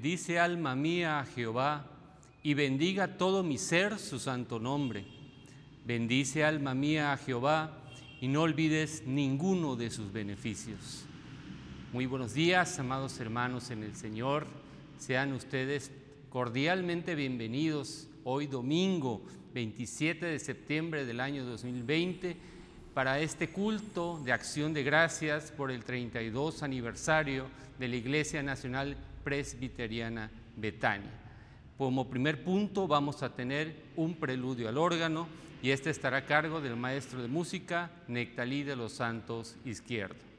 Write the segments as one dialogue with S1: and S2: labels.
S1: Bendice alma mía a Jehová, y bendiga todo mi ser su santo nombre. Bendice alma mía a Jehová, y no olvides ninguno de sus beneficios. Muy buenos días, amados hermanos en el Señor. Sean ustedes cordialmente bienvenidos hoy domingo 27 de septiembre del año 2020 para este culto de acción de gracias por el 32 aniversario de la Iglesia Nacional Presbiteriana Betania. Como primer punto vamos a tener un preludio al órgano y este estará a cargo del maestro de música Nectalí de los Santos Izquierdo.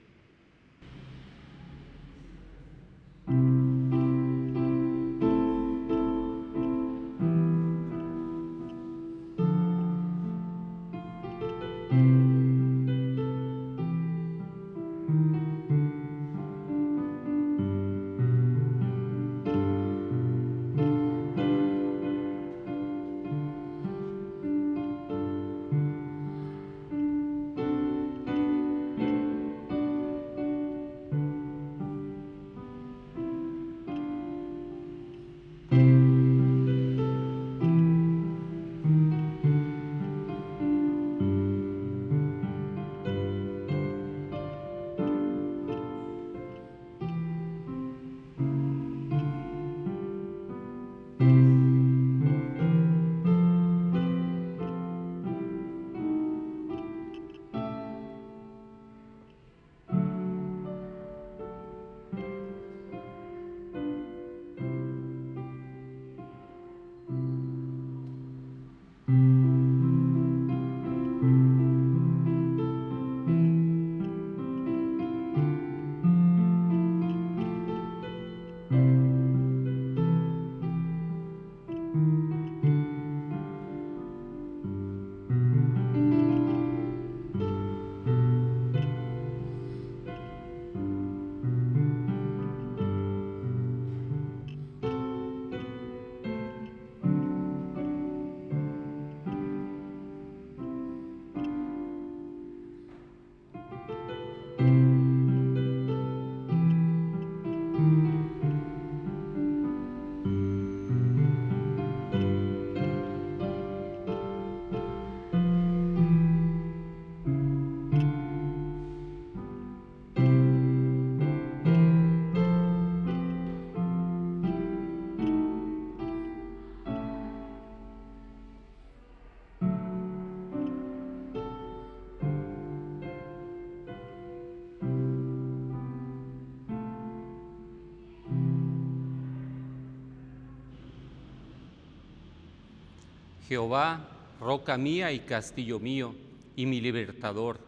S1: Jehová, roca mía y castillo mío, y mi libertador.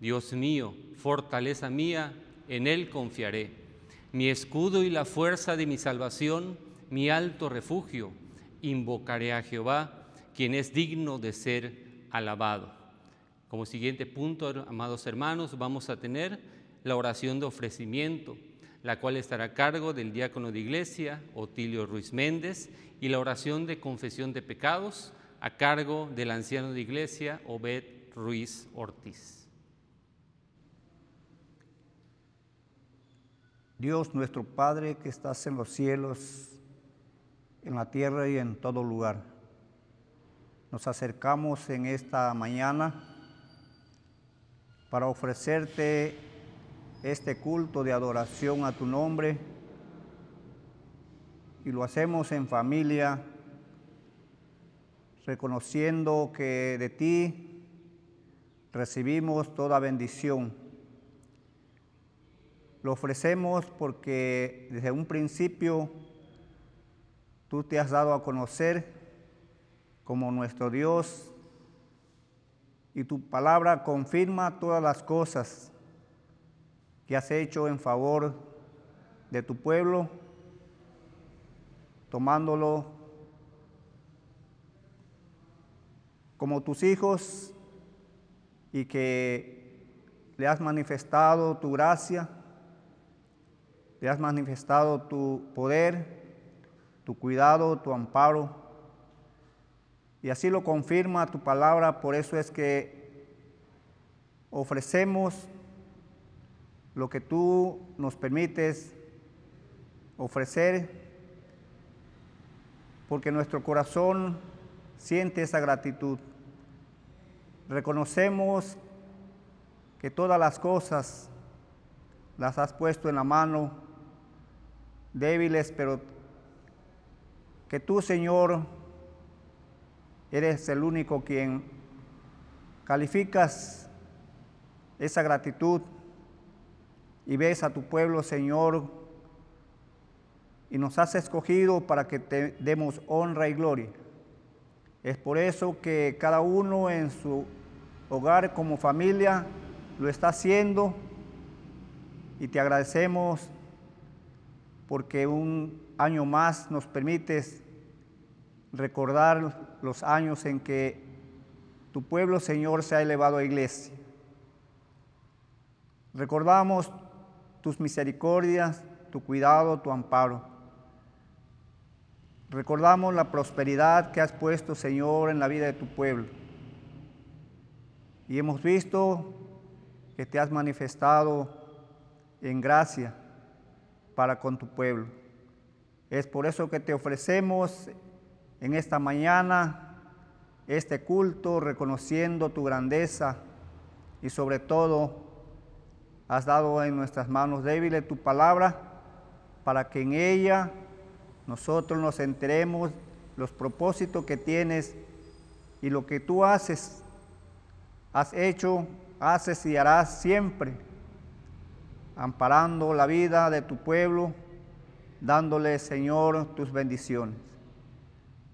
S1: Dios mío, fortaleza mía, en Él confiaré. Mi escudo y la fuerza de mi salvación, mi alto refugio. Invocaré a Jehová, quien es digno de ser alabado. Como siguiente punto, amados hermanos, vamos a tener la oración de ofrecimiento, la cual estará a cargo del diácono de iglesia, Otilio Ruiz Méndez, y la oración de confesión de pecados, a cargo del anciano de iglesia Obed Ruiz Ortiz.
S2: Dios nuestro Padre que estás en los cielos, en la tierra y en todo lugar. Nos acercamos en esta mañana para ofrecerte este culto de adoración a tu nombre y lo hacemos en familia reconociendo que de ti recibimos toda bendición. Lo ofrecemos porque desde un principio tú te has dado a conocer como nuestro Dios y tu palabra confirma todas las cosas que has hecho en favor de tu pueblo, tomándolo como tus hijos y que le has manifestado tu gracia, le has manifestado tu poder, tu cuidado, tu amparo. Y así lo confirma tu palabra, por eso es que ofrecemos lo que tú nos permites ofrecer porque nuestro corazón siente esa gratitud. Reconocemos que todas las cosas las has puesto en la mano, débiles, pero que tú, Señor, eres el único quien calificas esa gratitud y ves a tu pueblo, Señor, y nos has escogido para que te demos honra y gloria. Es por eso que cada uno en su hogar como familia lo está haciendo y te agradecemos porque un año más nos permites recordar los años en que tu pueblo, Señor, se ha elevado a iglesia. Recordamos tus misericordias, tu cuidado, tu amparo. Recordamos la prosperidad que has puesto, Señor, en la vida de tu pueblo. Y hemos visto que te has manifestado en gracia para con tu pueblo. Es por eso que te ofrecemos en esta mañana este culto reconociendo tu grandeza y sobre todo has dado en nuestras manos débiles tu palabra para que en ella nosotros nos enteremos los propósitos que tienes y lo que tú haces, has hecho, haces y harás siempre, amparando la vida de tu pueblo, dándole, Señor, tus bendiciones.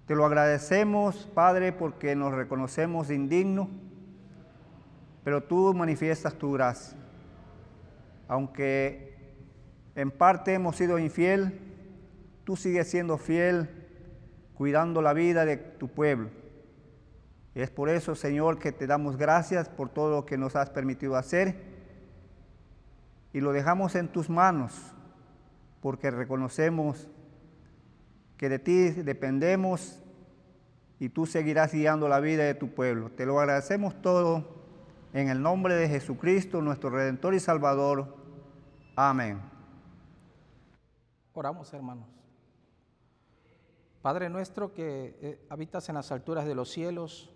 S2: Te lo agradecemos, Padre, porque nos reconocemos indignos, pero tú manifiestas tu gracia. Aunque en parte hemos sido infiel, tú sigues siendo fiel, cuidando la vida de tu pueblo. Es por eso, Señor, que te damos gracias por todo lo que nos has permitido hacer y lo dejamos en tus manos, porque reconocemos que de ti dependemos y tú seguirás guiando la vida de tu pueblo. Te lo agradecemos todo en el nombre de Jesucristo, nuestro Redentor y Salvador. Amén.
S3: Oramos, hermanos. Padre nuestro que eh, habitas en las alturas de los cielos,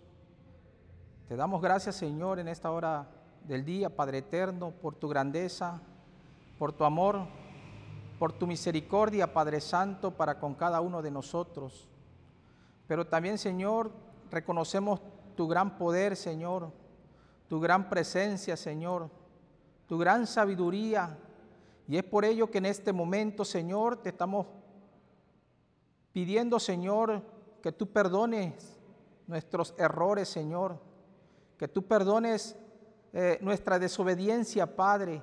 S3: te damos gracias, Señor, en esta hora del día, Padre eterno, por tu grandeza, por tu amor por tu misericordia, Padre Santo, para con cada uno de nosotros. Pero también, Señor, reconocemos tu gran poder, Señor, tu gran presencia, Señor, tu gran sabiduría. Y es por ello que en este momento, Señor, te estamos pidiendo, Señor, que tú perdones nuestros errores, Señor, que tú perdones eh, nuestra desobediencia, Padre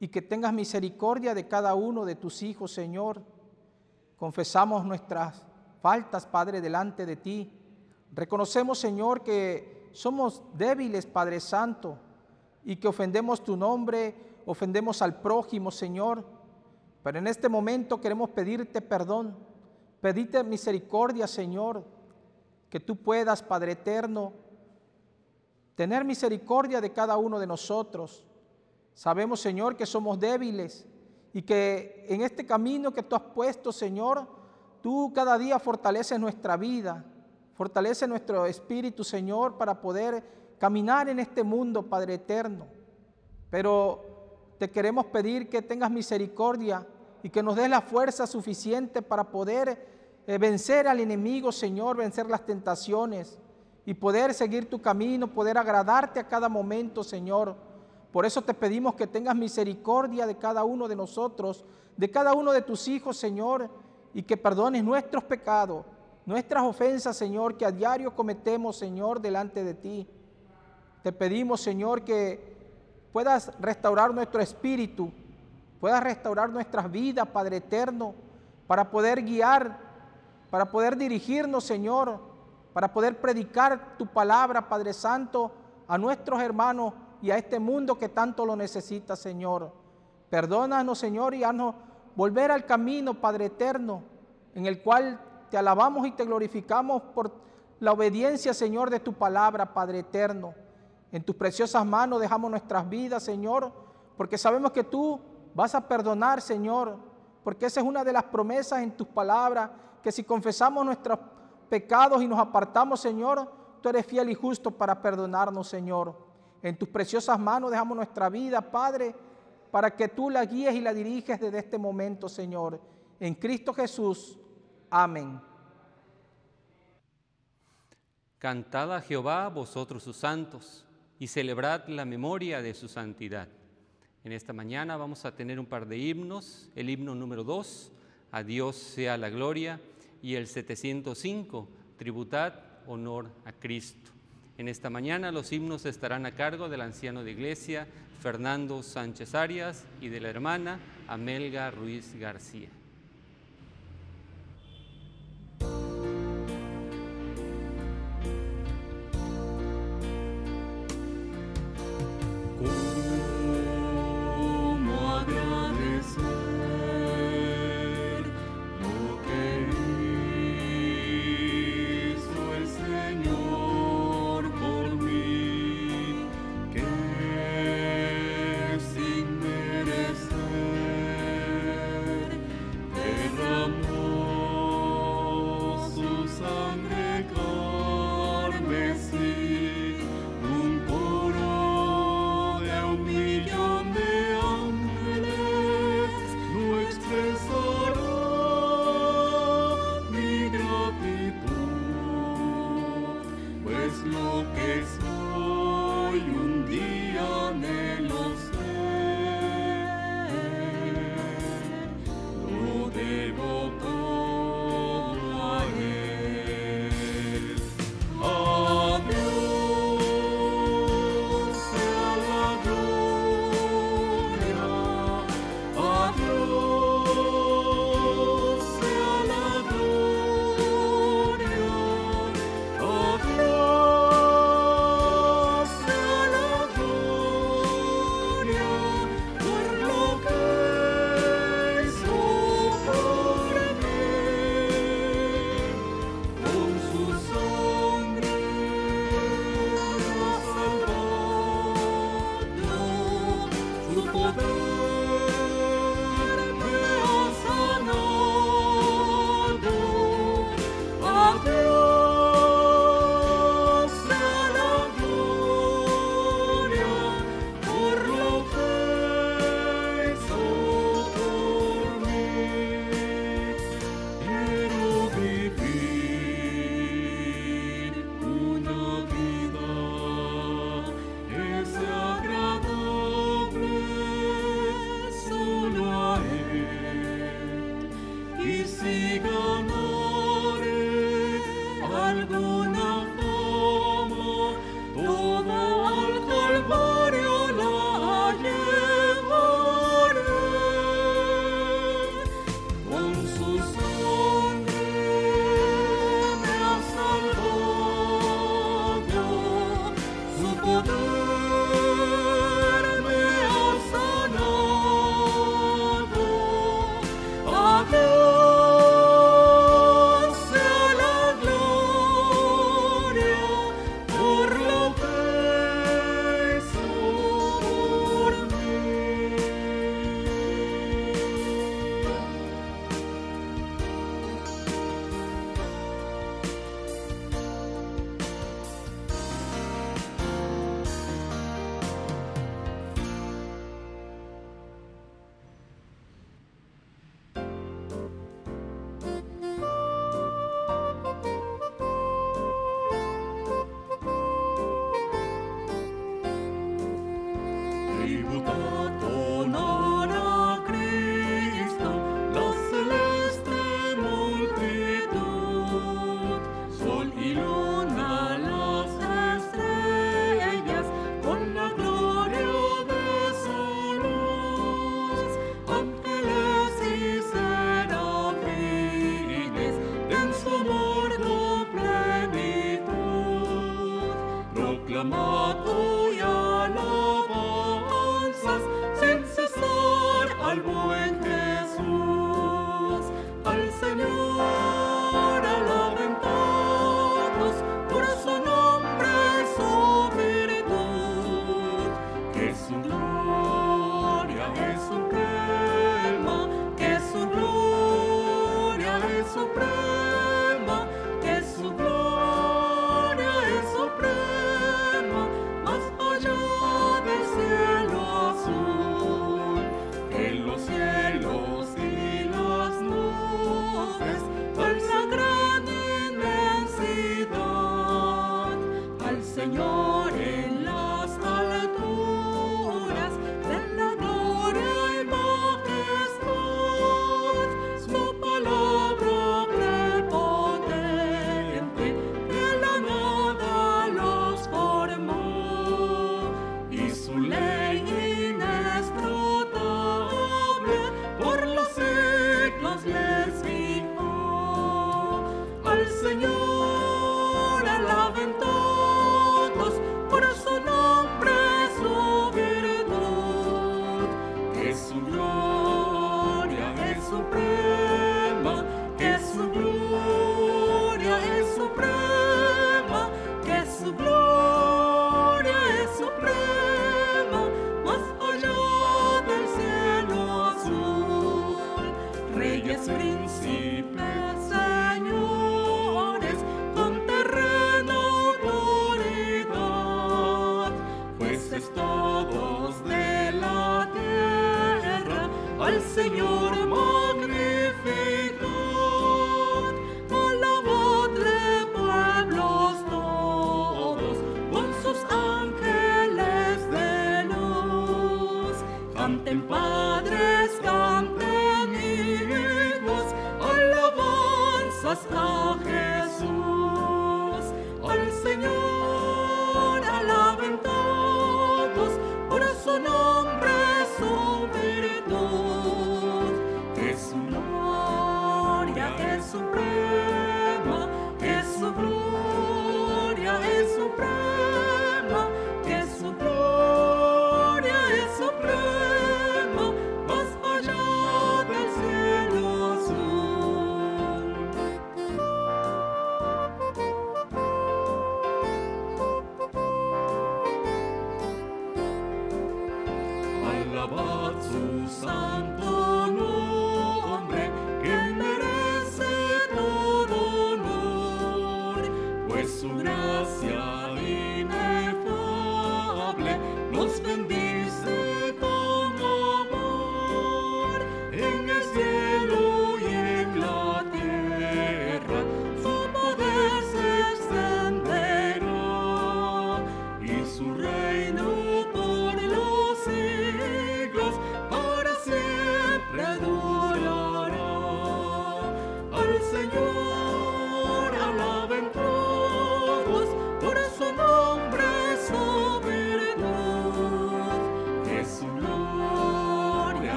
S3: y que tengas misericordia de cada uno de tus hijos, Señor. Confesamos nuestras faltas, Padre, delante de ti. Reconocemos, Señor, que somos débiles, Padre Santo, y que ofendemos tu nombre, ofendemos al prójimo, Señor. Pero en este momento queremos pedirte perdón, pedirte misericordia, Señor, que tú puedas, Padre eterno, tener misericordia de cada uno de nosotros Sabemos, Señor, que somos débiles y que en este camino que tú has puesto, Señor, tú cada día fortaleces nuestra vida, fortalece nuestro espíritu, Señor, para poder caminar en este mundo, Padre eterno. Pero te queremos pedir que tengas misericordia y que nos des la fuerza suficiente para poder eh, vencer al enemigo, Señor, vencer las tentaciones y poder seguir tu camino, poder agradarte a cada momento, Señor por eso te pedimos que tengas misericordia de cada uno de nosotros, de cada uno de tus hijos, Señor, y que perdones nuestros pecados, nuestras ofensas, Señor, que a diario cometemos, Señor, delante de ti. Te pedimos, Señor, que puedas restaurar nuestro espíritu, puedas restaurar nuestras vidas, Padre eterno, para poder guiar, para poder dirigirnos, Señor, para poder predicar tu palabra, Padre Santo, a nuestros hermanos y a este mundo que tanto lo necesita, Señor. Perdónanos, Señor, y haznos volver al camino, Padre eterno, en el cual te alabamos y te glorificamos por la obediencia, Señor, de tu palabra, Padre eterno. En tus preciosas manos dejamos nuestras vidas, Señor, porque sabemos que tú vas a perdonar, Señor, porque esa es una de las promesas en tus palabras, que si confesamos nuestros pecados y nos apartamos, Señor, tú eres fiel y justo para perdonarnos, Señor. En tus preciosas manos dejamos nuestra vida, Padre, para que tú la guíes y la diriges desde este momento, Señor. En Cristo Jesús. Amén.
S4: Cantad a Jehová vosotros sus santos y celebrad la memoria de su santidad. En esta mañana vamos a tener un par de himnos, el himno número 2, a Dios sea la gloria, y el 705, tributad honor a Cristo. En esta mañana los himnos estarán a cargo del anciano de iglesia Fernando Sánchez Arias y de la hermana Amelga Ruiz García.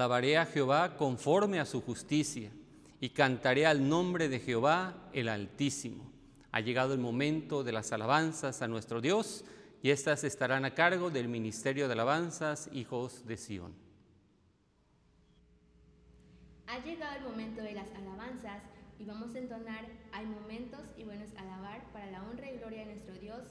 S1: Alabaré a Jehová conforme a su justicia y cantaré al nombre de Jehová el Altísimo. Ha llegado el momento de las alabanzas a nuestro Dios y estas estarán a cargo del Ministerio de Alabanzas Hijos de Sión.
S5: Ha llegado el momento de las alabanzas y vamos a entonar Hay momentos y buenos alabar para la honra y gloria de nuestro Dios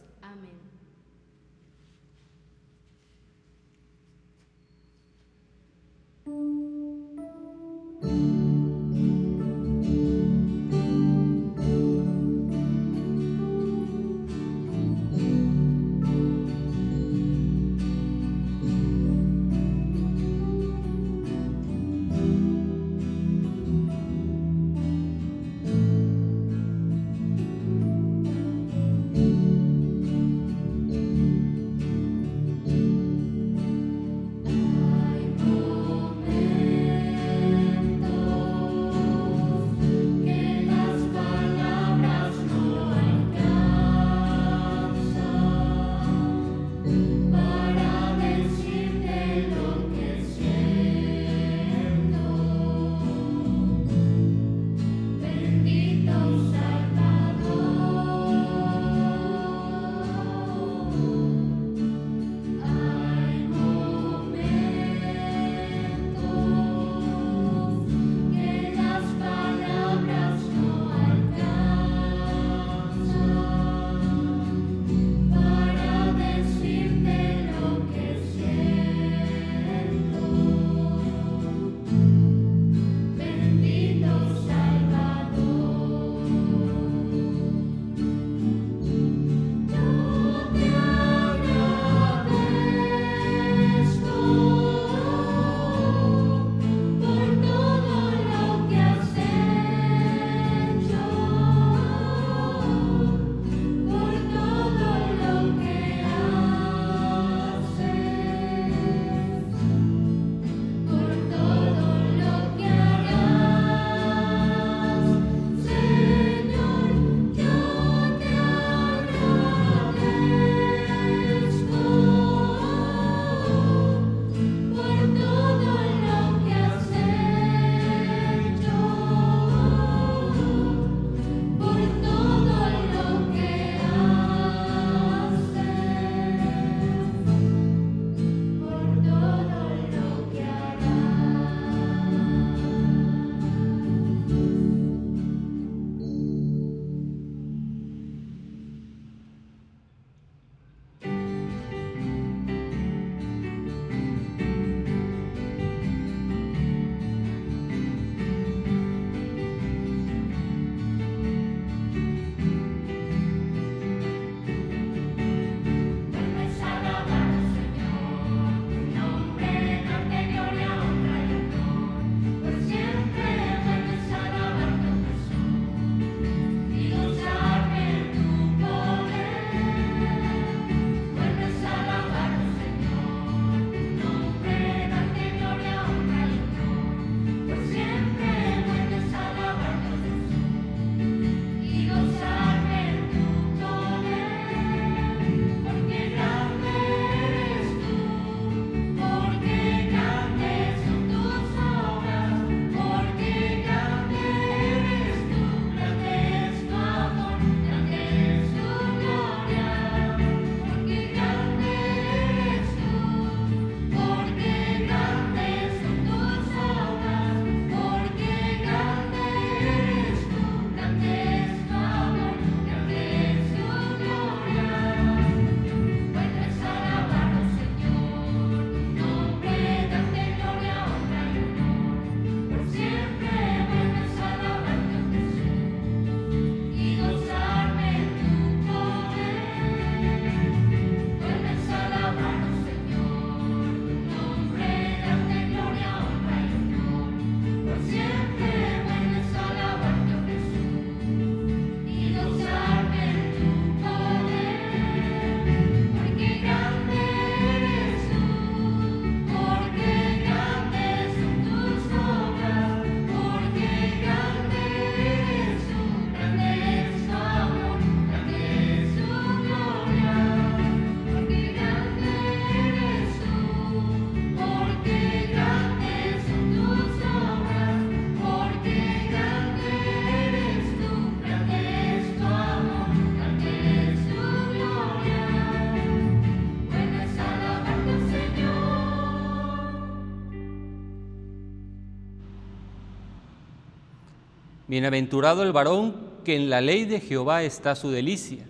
S1: Bienaventurado el varón que en la ley de Jehová está su delicia,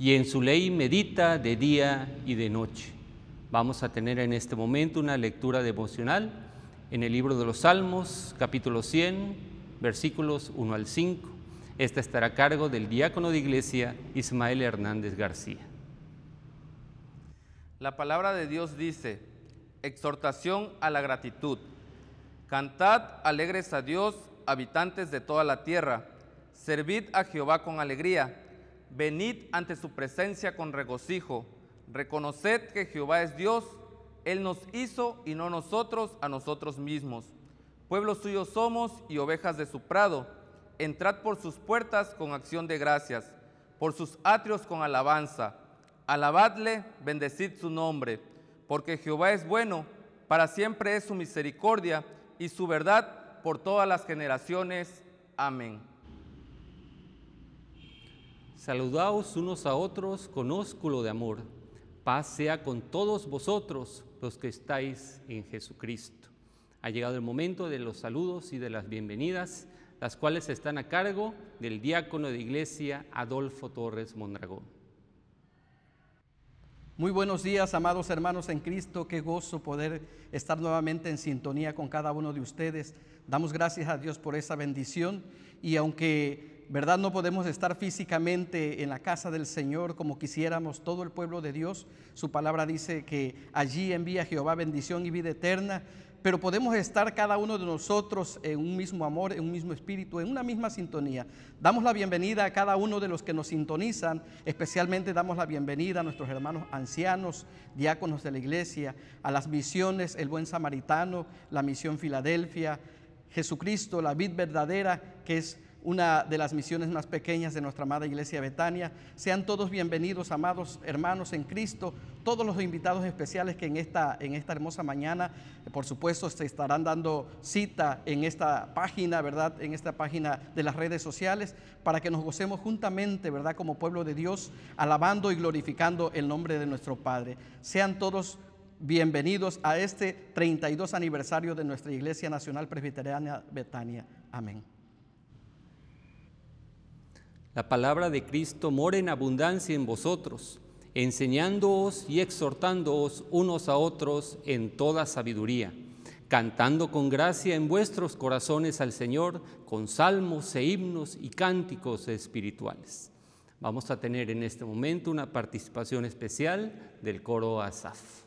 S1: y en su ley medita de día y de noche. Vamos a tener en este momento una lectura devocional en el libro de los Salmos, capítulo 100, versículos 1 al 5. Esta estará a cargo del diácono de iglesia Ismael Hernández García.
S6: La palabra de Dios dice, exhortación a la gratitud. Cantad alegres a Dios, habitantes de toda la tierra. Servid a Jehová con alegría. Venid ante su presencia con regocijo. Reconoced que Jehová es Dios. Él nos hizo y no nosotros a nosotros mismos. Pueblo suyo somos y ovejas de su prado. Entrad por sus puertas con acción de gracias, por sus atrios con alabanza. Alabadle, bendecid su nombre, porque Jehová es bueno, para siempre es su misericordia y su verdad por todas las generaciones. Amén.
S1: Saludaos unos a otros con ósculo de amor. Paz sea con todos vosotros los que estáis en Jesucristo. Ha llegado el momento de los saludos y de las bienvenidas, las cuales están a cargo del diácono de iglesia Adolfo Torres Mondragón.
S7: Muy buenos días, amados hermanos en Cristo. Qué gozo poder estar nuevamente en sintonía con cada uno de ustedes. Damos gracias a Dios por esa bendición y aunque, verdad, no podemos estar físicamente en la casa del Señor como quisiéramos todo el pueblo de Dios, su palabra dice que allí envía Jehová bendición y vida eterna pero podemos estar cada uno de nosotros en un mismo amor, en un mismo espíritu, en una misma sintonía. Damos la bienvenida a cada uno de los que nos sintonizan, especialmente damos la bienvenida a nuestros hermanos ancianos, diáconos de la iglesia, a las misiones, el buen samaritano, la misión Filadelfia, Jesucristo, la vid verdadera, que es una de las misiones más pequeñas de nuestra amada iglesia Betania. Sean todos bienvenidos, amados hermanos en Cristo, todos los invitados especiales que en esta, en esta hermosa mañana, por supuesto, se estarán dando cita en esta página, ¿verdad? En esta página de las redes sociales, para que nos gocemos juntamente, ¿verdad? Como pueblo de Dios, alabando y glorificando el nombre de nuestro Padre. Sean todos bienvenidos a este 32 aniversario de nuestra Iglesia Nacional Presbiteriana Betania. Amén.
S1: La palabra de Cristo mora en abundancia en vosotros, enseñándoos y exhortándoos unos a otros en toda sabiduría, cantando con gracia en vuestros corazones al Señor con salmos e himnos y cánticos espirituales. Vamos a tener en este momento una participación especial del coro Asaf.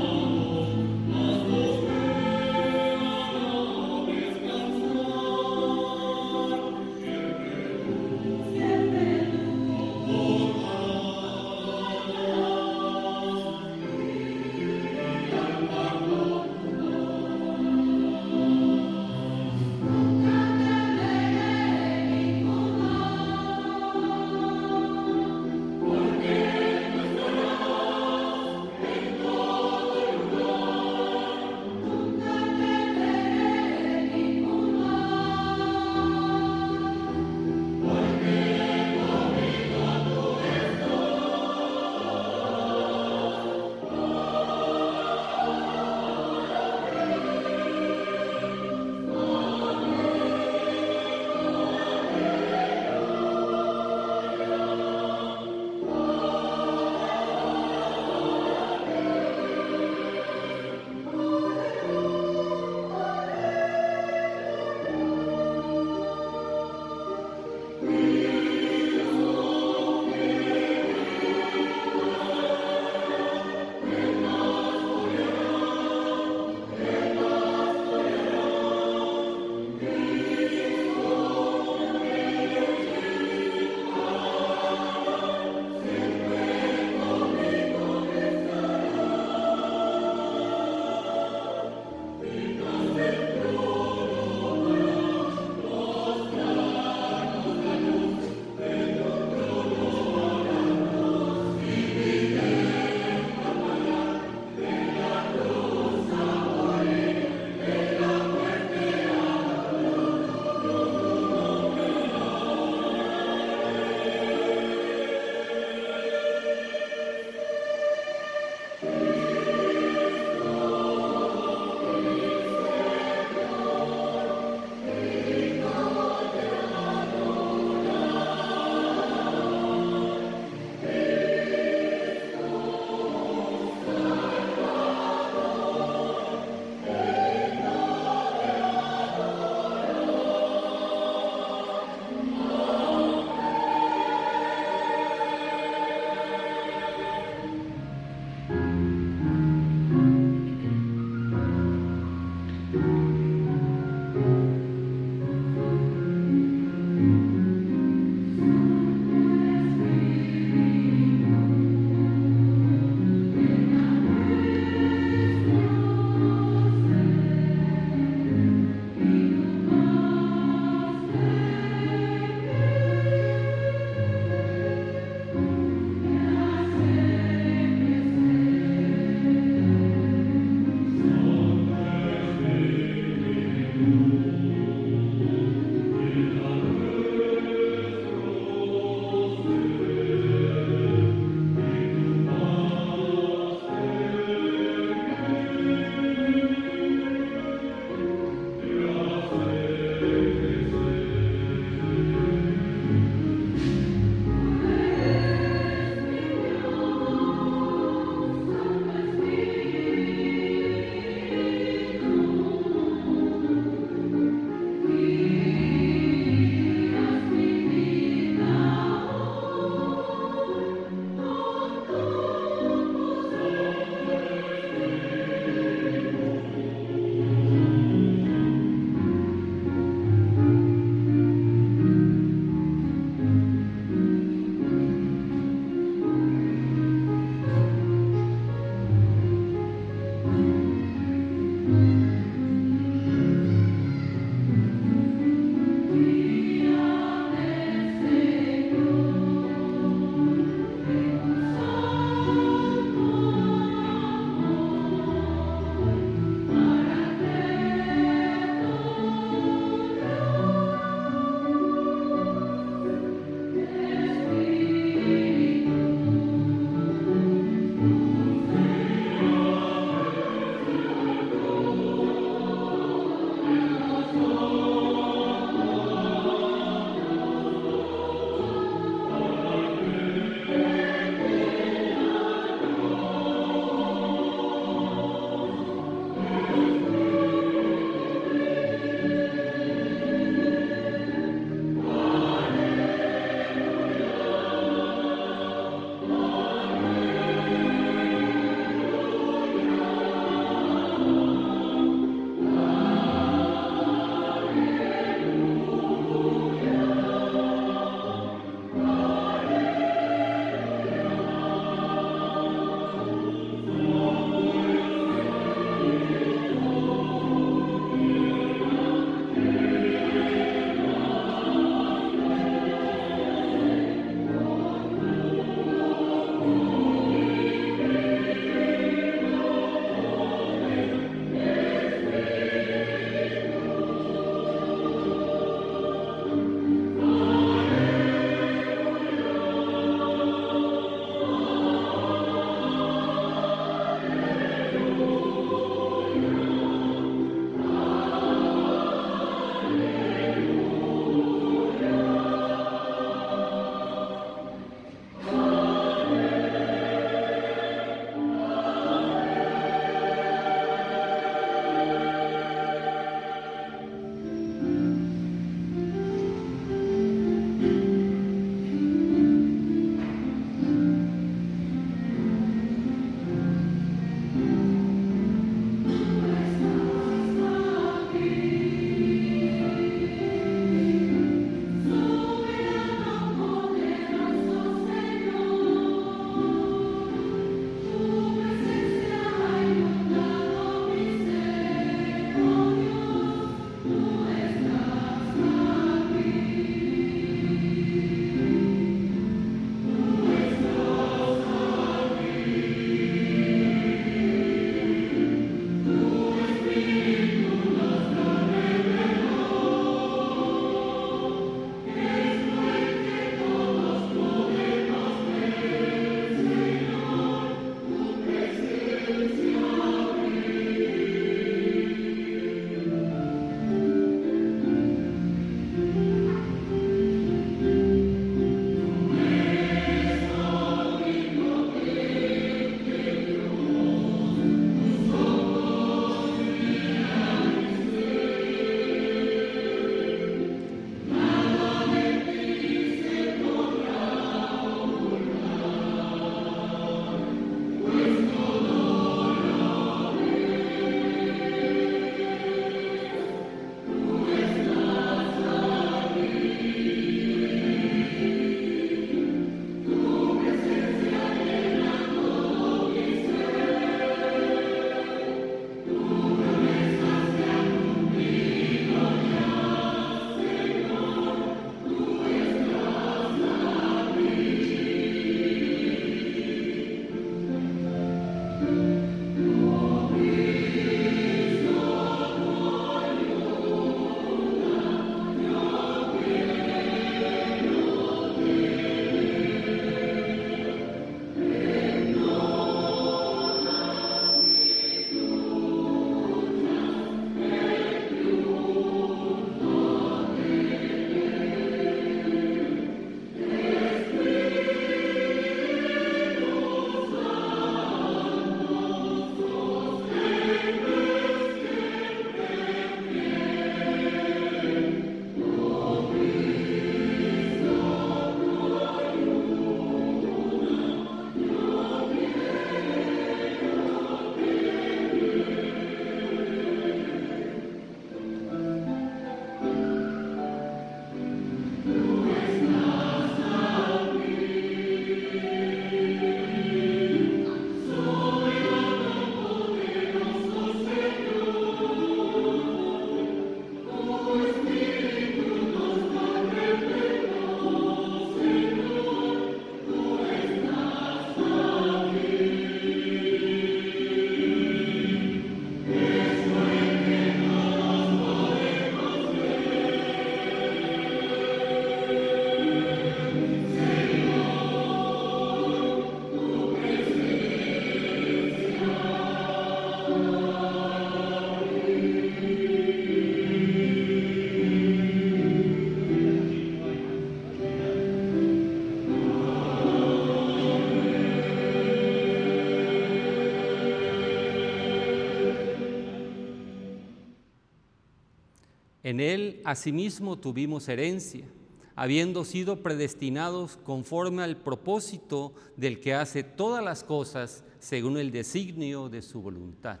S1: En él asimismo tuvimos herencia, habiendo sido predestinados conforme al propósito del que hace todas las cosas según el designio de su voluntad.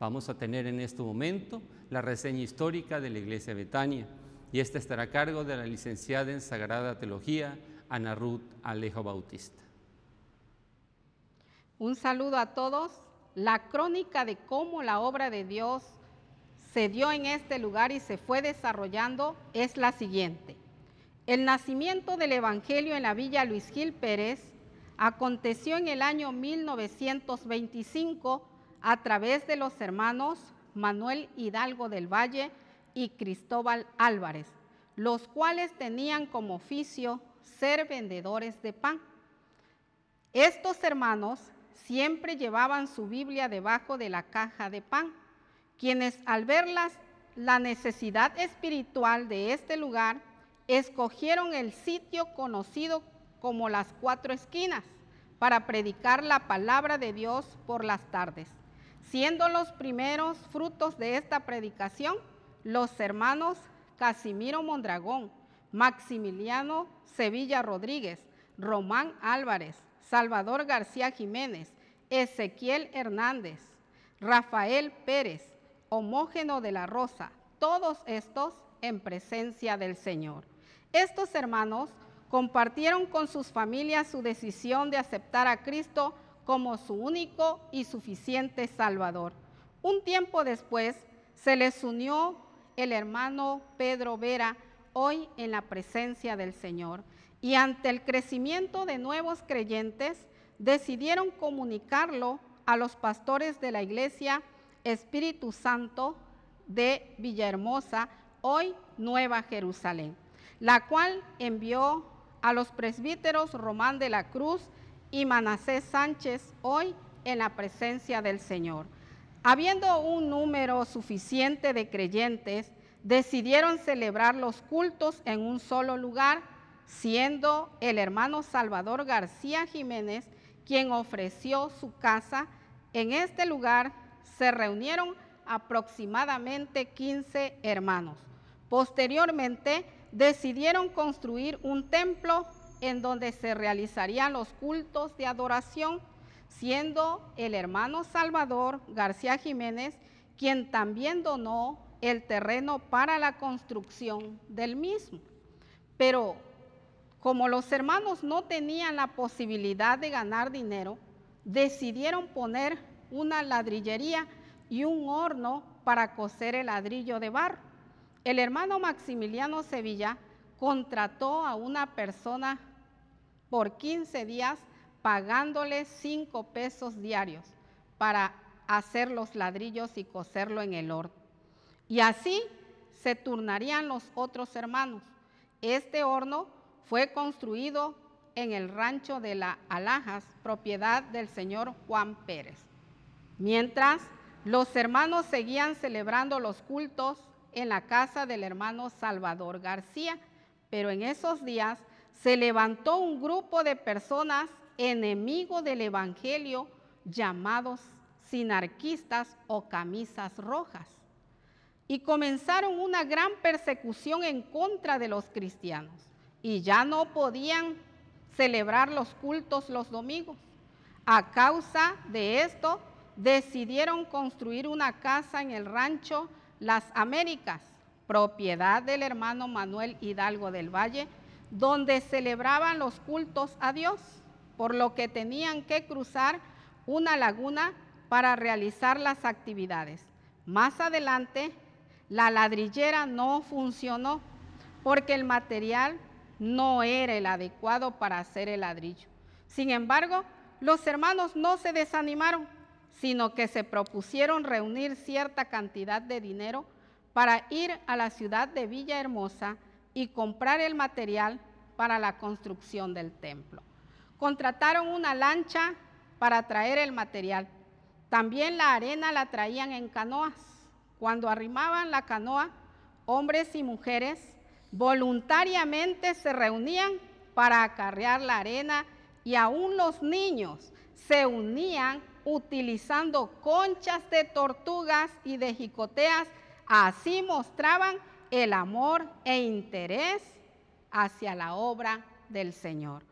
S1: Vamos a tener en este momento la reseña histórica de la Iglesia de Betania y esta estará a cargo de la licenciada en Sagrada Teología, Ana Ruth Alejo Bautista.
S8: Un saludo a todos. La crónica de cómo la obra de Dios se dio en este lugar y se fue desarrollando es la siguiente. El nacimiento del Evangelio en la Villa Luis Gil Pérez aconteció en el año 1925 a través de los hermanos Manuel Hidalgo del Valle y Cristóbal Álvarez, los cuales tenían como oficio ser vendedores de pan. Estos hermanos siempre llevaban su Biblia debajo de la caja de pan, quienes al ver la necesidad espiritual de este lugar, escogieron el sitio conocido como las cuatro esquinas para predicar la palabra de Dios por las tardes, siendo los primeros frutos de esta predicación los hermanos Casimiro Mondragón, Maximiliano Sevilla Rodríguez, Román Álvarez, Salvador García Jiménez, Ezequiel Hernández, Rafael Pérez, Homógeno de la Rosa, todos estos en presencia del Señor. Estos hermanos compartieron con sus familias su decisión de aceptar a Cristo como su único y suficiente Salvador. Un tiempo después se les unió el hermano Pedro Vera, hoy en la presencia del Señor. Y ante el crecimiento de nuevos creyentes, decidieron comunicarlo a los pastores de la iglesia Espíritu Santo de Villahermosa, hoy Nueva Jerusalén, la cual envió a los presbíteros Román de la Cruz y Manasés Sánchez, hoy en la presencia del Señor. Habiendo un número suficiente de creyentes, decidieron celebrar los cultos en un solo lugar, siendo el hermano Salvador García Jiménez quien ofreció su casa. En este lugar se reunieron aproximadamente 15 hermanos. Posteriormente decidieron construir un templo en donde se realizarían los cultos de adoración, siendo el hermano Salvador García Jiménez quien también donó el terreno para la construcción del mismo. Pero como los hermanos no tenían la posibilidad de ganar dinero, decidieron poner una ladrillería y un horno para coser el ladrillo de barro. El hermano Maximiliano Sevilla contrató a una persona por 15 días pagándole 5 pesos diarios para hacer los ladrillos y coserlo en el horno. Y así se turnarían los otros hermanos. Este horno fue construido en el rancho de la Alhajas, propiedad del señor Juan Pérez. Mientras los hermanos seguían celebrando los cultos en la casa del hermano Salvador García, pero en esos días se levantó un grupo de personas enemigos del Evangelio llamados sinarquistas o camisas rojas y comenzaron una gran persecución en contra de los cristianos y ya no podían celebrar los cultos los domingos. A causa de esto, decidieron construir una casa en el rancho Las Américas, propiedad del hermano Manuel Hidalgo del Valle, donde celebraban los cultos a Dios, por lo que tenían que cruzar una laguna para realizar las actividades. Más adelante, la ladrillera no funcionó porque el material no era el adecuado para hacer el ladrillo. Sin embargo, los hermanos no se desanimaron, sino que se propusieron reunir cierta cantidad de dinero para ir a la ciudad de Villahermosa y comprar el material para la construcción del templo. Contrataron una lancha para traer el material. También la arena la traían en canoas. Cuando arrimaban la canoa, hombres y mujeres voluntariamente se reunían para acarrear la arena y aún los niños se unían utilizando conchas de tortugas y de jicoteas. Así mostraban el amor e interés hacia la obra del Señor.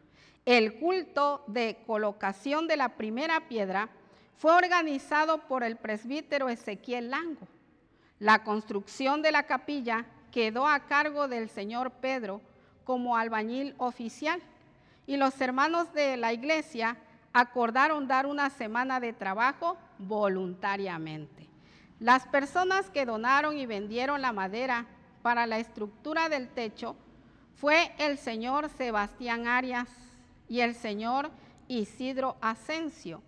S8: El culto de colocación de la primera piedra fue organizado por el presbítero Ezequiel Lango. La construcción de la capilla quedó a cargo del señor Pedro como albañil oficial y los hermanos de la iglesia acordaron dar una semana de trabajo voluntariamente. Las personas que donaron y vendieron la madera para la estructura del techo fue el señor Sebastián Arias y el señor Isidro Asensio,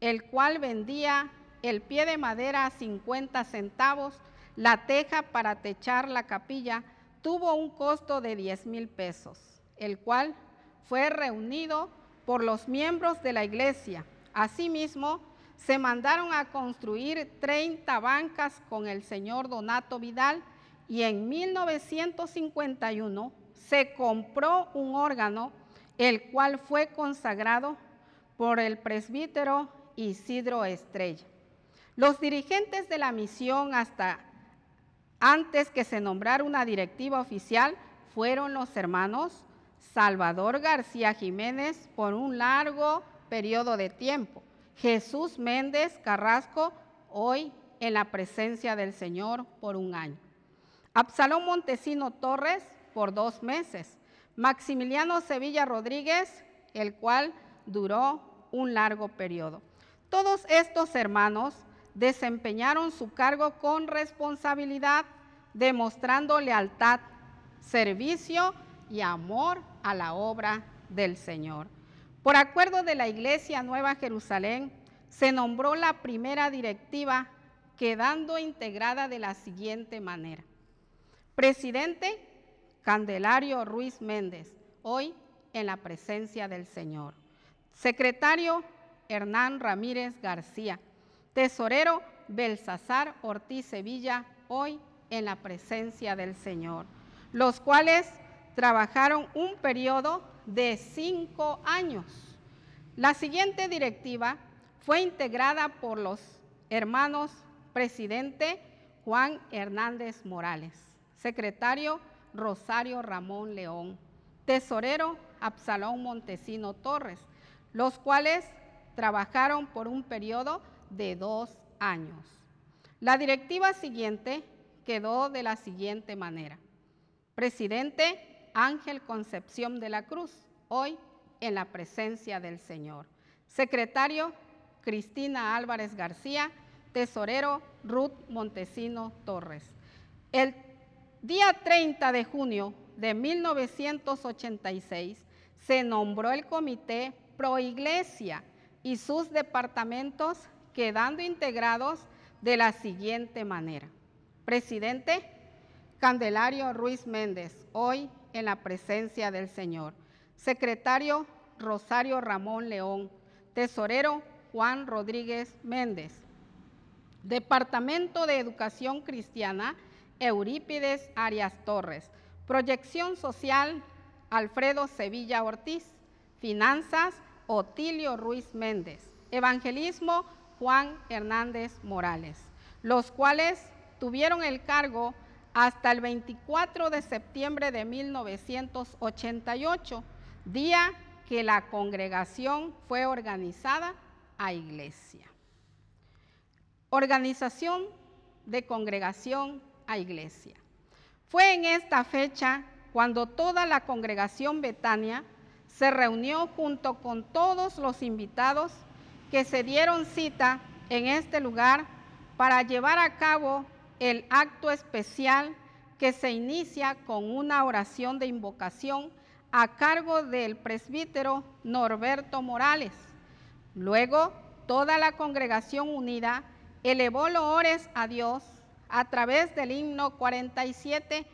S8: el cual vendía el pie de madera a 50 centavos, la teja para techar la capilla tuvo un costo de 10 mil pesos, el cual fue reunido por los miembros de la iglesia. Asimismo, se mandaron a construir 30 bancas con el señor Donato Vidal y en 1951 se compró un órgano, el cual fue consagrado por el presbítero Isidro Estrella. Los dirigentes de la misión hasta antes que se nombrara una directiva oficial fueron los hermanos Salvador García Jiménez por un largo periodo de tiempo, Jesús Méndez Carrasco hoy en la presencia del Señor por un año, Absalón Montesino Torres por dos meses, Maximiliano Sevilla Rodríguez, el cual duró un largo periodo. Todos estos hermanos desempeñaron su cargo con responsabilidad, demostrando lealtad, servicio y amor a la obra del Señor. Por acuerdo de la Iglesia Nueva Jerusalén, se nombró la primera directiva quedando integrada de la siguiente manera. Presidente, Candelario Ruiz Méndez, hoy en la presencia del Señor. Secretario, Hernán Ramírez García. Tesorero Belsasar Ortiz Sevilla, hoy en la presencia del Señor, los cuales trabajaron un periodo de cinco años. La siguiente directiva fue integrada por los hermanos presidente Juan Hernández Morales, secretario Rosario Ramón León, tesorero Absalón Montesino Torres, los cuales trabajaron por un periodo de dos años. La directiva siguiente quedó de la siguiente manera. Presidente Ángel Concepción de la Cruz, hoy en la presencia del Señor. Secretario Cristina Álvarez García, tesorero Ruth Montesino Torres. El día 30 de junio de 1986 se nombró el Comité Pro Iglesia y sus departamentos quedando integrados de la siguiente manera. Presidente Candelario Ruiz Méndez, hoy en la presencia del Señor. Secretario Rosario Ramón León. Tesorero Juan Rodríguez Méndez. Departamento de Educación Cristiana Eurípides Arias Torres. Proyección Social Alfredo Sevilla Ortiz. Finanzas Otilio Ruiz Méndez. Evangelismo Juan Hernández Morales, los cuales tuvieron el cargo hasta el 24 de septiembre de 1988, día que la congregación fue organizada a iglesia. Organización de congregación a iglesia. Fue en esta fecha cuando toda la congregación Betania se reunió junto con todos los invitados que se dieron cita en este lugar para llevar a cabo el acto especial que se inicia con una oración de invocación a cargo del presbítero Norberto Morales. Luego, toda la congregación unida elevó loores a Dios a través del himno 47,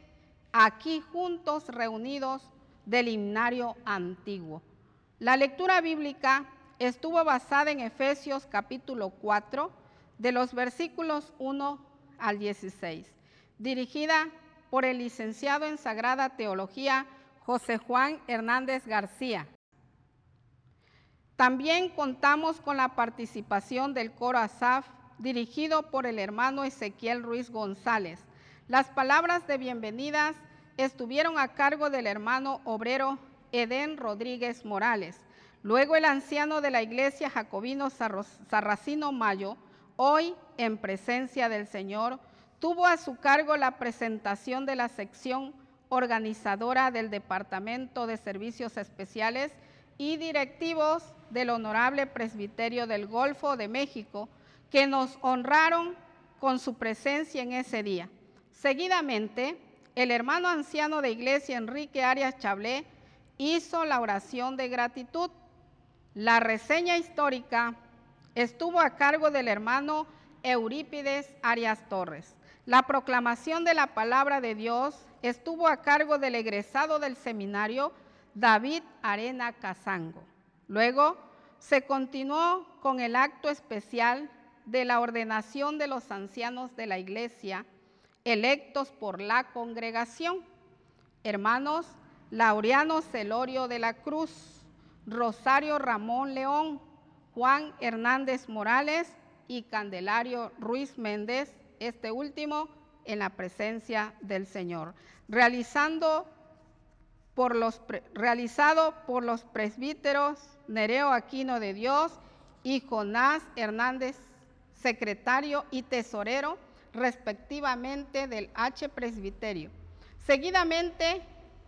S8: aquí juntos reunidos del himnario antiguo. La lectura bíblica estuvo basada en Efesios capítulo 4, de los versículos 1 al 16, dirigida por el licenciado en Sagrada Teología José Juan Hernández García. También contamos con la participación del coro ASAF, dirigido por el hermano Ezequiel Ruiz González. Las palabras de bienvenidas estuvieron a cargo del hermano obrero Edén Rodríguez Morales. Luego el anciano de la iglesia Jacobino Sarracino Mayo, hoy en presencia del Señor, tuvo a su cargo la presentación de la sección organizadora del Departamento de Servicios Especiales y directivos del Honorable Presbiterio del Golfo de México, que nos honraron con su presencia en ese día. Seguidamente, el hermano anciano de iglesia Enrique Arias Chablé hizo la oración de gratitud. La reseña histórica estuvo a cargo del hermano Eurípides Arias Torres. La proclamación de la palabra de Dios estuvo a cargo del egresado del seminario David Arena Casango. Luego se continuó con el acto especial de la ordenación de los ancianos de la iglesia electos por la congregación. Hermanos Laureano Celorio de la Cruz, Rosario Ramón León, Juan Hernández Morales y Candelario Ruiz Méndez, este último en la presencia del Señor, realizando por los, realizado por los presbíteros Nereo Aquino de Dios y Jonás Hernández, secretario y tesorero respectivamente del H presbiterio. Seguidamente,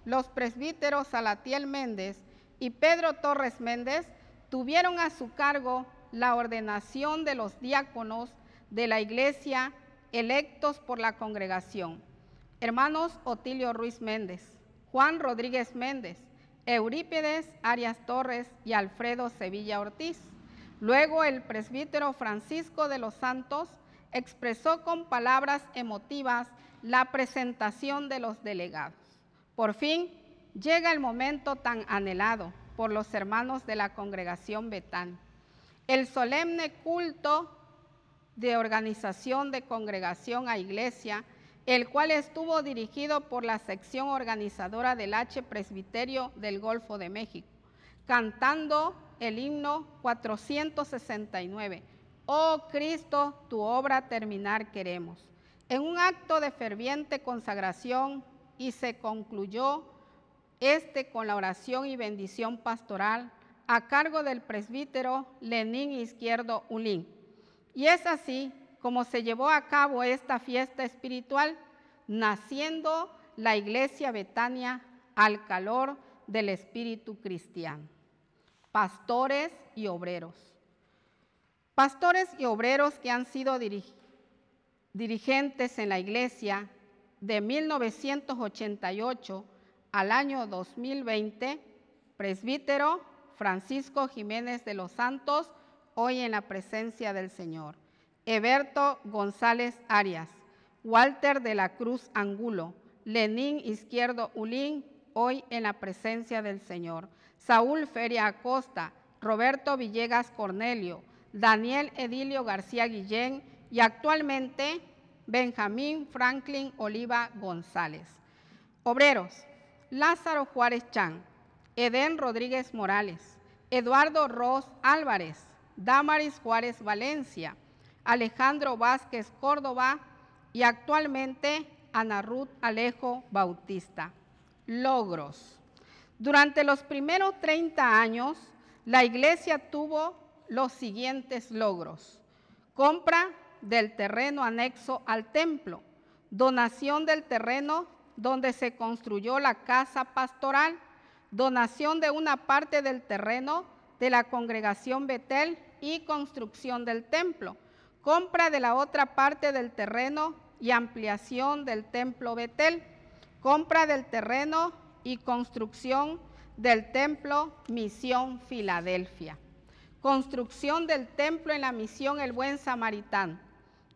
S8: los presbíteros Salatiel Méndez y Pedro Torres Méndez tuvieron a su cargo la ordenación de los diáconos de la iglesia electos por la congregación. Hermanos Otilio Ruiz Méndez, Juan Rodríguez Méndez, Eurípides Arias Torres y Alfredo Sevilla Ortiz. Luego el presbítero Francisco de los Santos expresó con palabras emotivas la presentación de los delegados. Por fin llega el momento tan anhelado por los hermanos de la congregación Betán. El solemne culto de organización de congregación a iglesia, el cual estuvo dirigido por la sección organizadora del H Presbiterio del Golfo de México, cantando el himno 469 Oh Cristo, tu obra terminar queremos. En un acto de ferviente consagración y se concluyó este con la oración y bendición pastoral a cargo del presbítero Lenín Izquierdo Ulín. Y es así como se llevó a cabo esta fiesta espiritual, naciendo la iglesia Betania al calor del espíritu cristiano. Pastores y obreros. Pastores y obreros que han sido dirigentes en la iglesia de 1988 al año 2020, presbítero Francisco Jiménez de los Santos, hoy en la presencia del Señor. Eberto González Arias, Walter de la Cruz Angulo, Lenín Izquierdo Ulín, hoy en la presencia del Señor. Saúl Feria Acosta, Roberto Villegas Cornelio, Daniel Edilio García Guillén y actualmente Benjamín Franklin Oliva González. Obreros, Lázaro Juárez Chan, Edén Rodríguez Morales, Eduardo Ross Álvarez, Damaris Juárez Valencia, Alejandro Vázquez Córdoba y actualmente Ana Ruth Alejo Bautista. Logros. Durante los primeros 30 años, la iglesia tuvo los siguientes logros. Compra del terreno anexo al templo, donación del terreno donde se construyó la casa pastoral, donación de una parte del terreno de la congregación Betel y construcción del templo, compra de la otra parte del terreno y ampliación del templo Betel, compra del terreno y construcción del templo Misión Filadelfia construcción del templo en la misión El Buen Samaritano.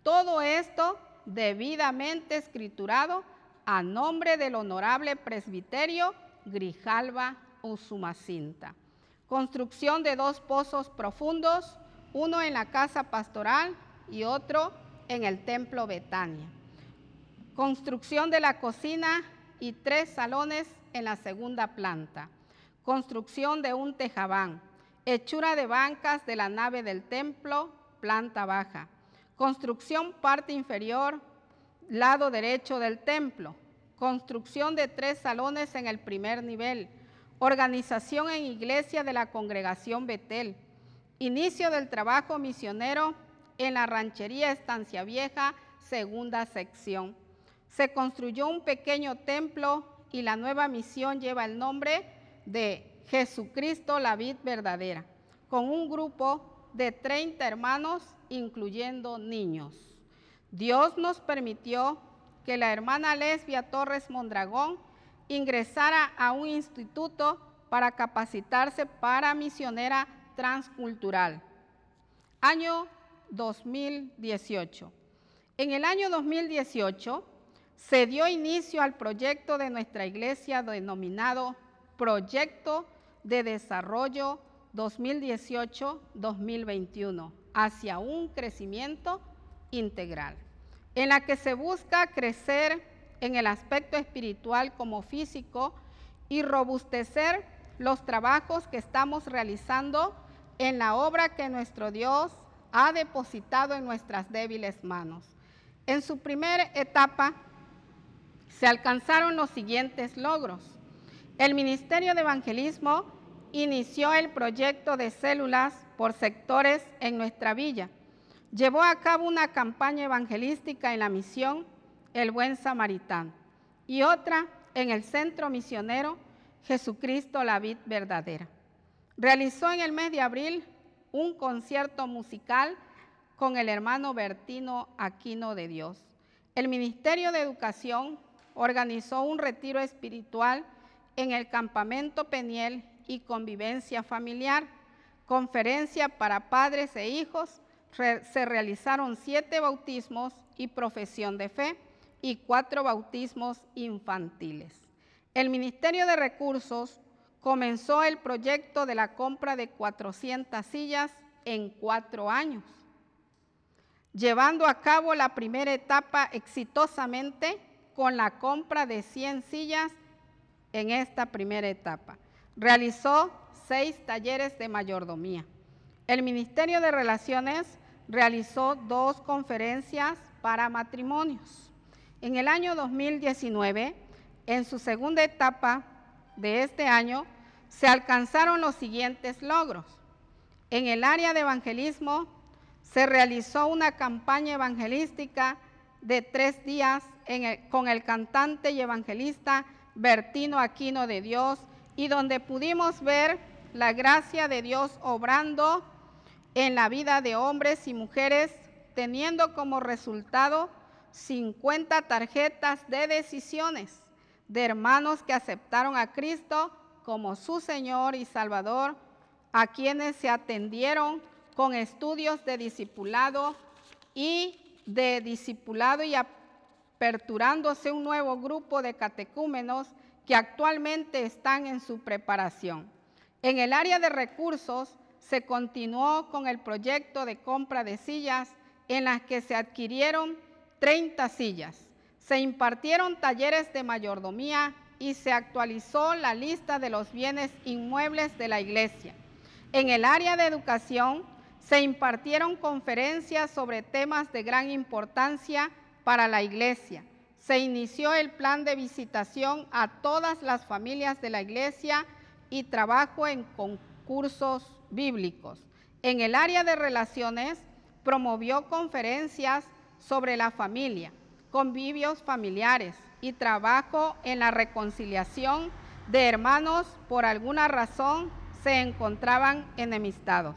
S8: Todo esto debidamente escriturado a nombre del honorable presbiterio Grijalva Usumacinta. Construcción de dos pozos profundos, uno en la casa pastoral y otro en el templo Betania. Construcción de la cocina y tres salones en la segunda planta. Construcción de un tejabán hechura de bancas de la nave del templo, planta baja, construcción parte inferior lado derecho del templo, construcción de tres salones en el primer nivel, organización en iglesia de la congregación Betel, inicio del trabajo misionero en la ranchería Estancia Vieja, segunda sección. Se construyó un pequeño templo y la nueva misión lleva el nombre de Jesucristo la vid verdadera, con un grupo de 30 hermanos, incluyendo niños. Dios nos permitió que la hermana Lesbia Torres Mondragón ingresara a un instituto para capacitarse para misionera transcultural. Año 2018. En el año 2018 se dio inicio al proyecto de nuestra iglesia denominado Proyecto de Desarrollo 2018-2021 hacia un crecimiento integral, en la que se busca crecer en el aspecto espiritual como físico y robustecer los trabajos que estamos realizando en la obra que nuestro Dios ha depositado en nuestras débiles manos. En su primera etapa se alcanzaron los siguientes logros. El Ministerio de Evangelismo inició el proyecto de células por sectores en nuestra villa. Llevó a cabo una campaña evangelística en la misión El Buen Samaritano y otra en el Centro Misionero Jesucristo la Vid Verdadera. Realizó en el mes de abril un concierto musical con el hermano Bertino Aquino de Dios. El Ministerio de Educación organizó un retiro espiritual en el campamento Peniel y convivencia familiar, conferencia para padres e hijos, se realizaron siete bautismos y profesión de fe y cuatro bautismos infantiles. El Ministerio de Recursos comenzó el proyecto de la compra de 400 sillas en cuatro años, llevando a cabo la primera etapa exitosamente con la compra de 100 sillas en esta primera etapa. Realizó seis talleres de mayordomía. El Ministerio de Relaciones realizó dos conferencias para matrimonios. En el año 2019, en su segunda etapa de este año, se alcanzaron los siguientes logros. En el área de evangelismo se realizó una campaña evangelística de tres días con el cantante y evangelista Bertino Aquino de Dios y donde pudimos ver la gracia de Dios obrando en la vida de hombres y mujeres, teniendo como resultado 50 tarjetas de decisiones de hermanos que aceptaron a Cristo como su Señor y Salvador, a quienes se atendieron con estudios de discipulado y de discipulado y aperturándose un nuevo grupo de catecúmenos que actualmente están en su preparación. En el área de recursos se continuó con el proyecto de compra de sillas en las que se adquirieron 30 sillas. Se impartieron talleres de mayordomía y se actualizó la lista de los bienes inmuebles de la iglesia. En el área de educación se impartieron conferencias sobre temas de gran importancia para la iglesia. Se inició el plan de visitación a todas las familias de la iglesia y trabajo en concursos bíblicos. En el área de relaciones promovió conferencias sobre la familia, convivios familiares, y trabajo en la reconciliación de hermanos por alguna razón se encontraban enemistados.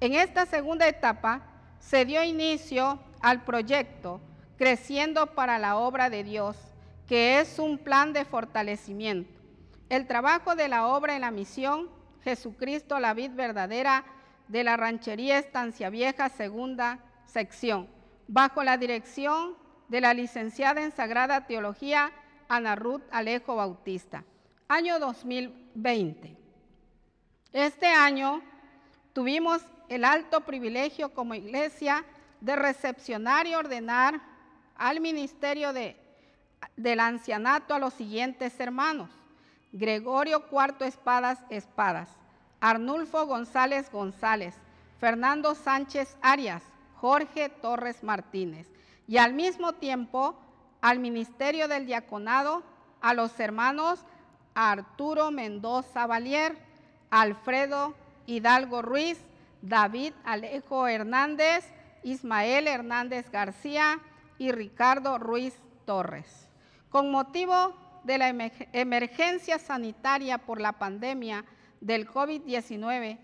S8: En esta segunda etapa se dio inicio al proyecto Creciendo para la obra de Dios, que es un plan de fortalecimiento. El trabajo de la obra en la misión Jesucristo, la vid verdadera de la ranchería Estancia Vieja, segunda sección, bajo la dirección de la licenciada en Sagrada Teología Ana Ruth Alejo Bautista. Año 2020. Este año tuvimos el alto privilegio como iglesia de recepcionar y ordenar al ministerio de, del ancianato a los siguientes hermanos. Gregorio Cuarto Espadas Espadas, Arnulfo González González, Fernando Sánchez Arias, Jorge Torres Martínez, y al mismo tiempo al ministerio del diaconado, a los hermanos Arturo Mendoza Valier, Alfredo Hidalgo Ruiz, David Alejo Hernández, Ismael Hernández García y Ricardo Ruiz Torres. Con motivo de la emer- emergencia sanitaria por la pandemia del COVID-19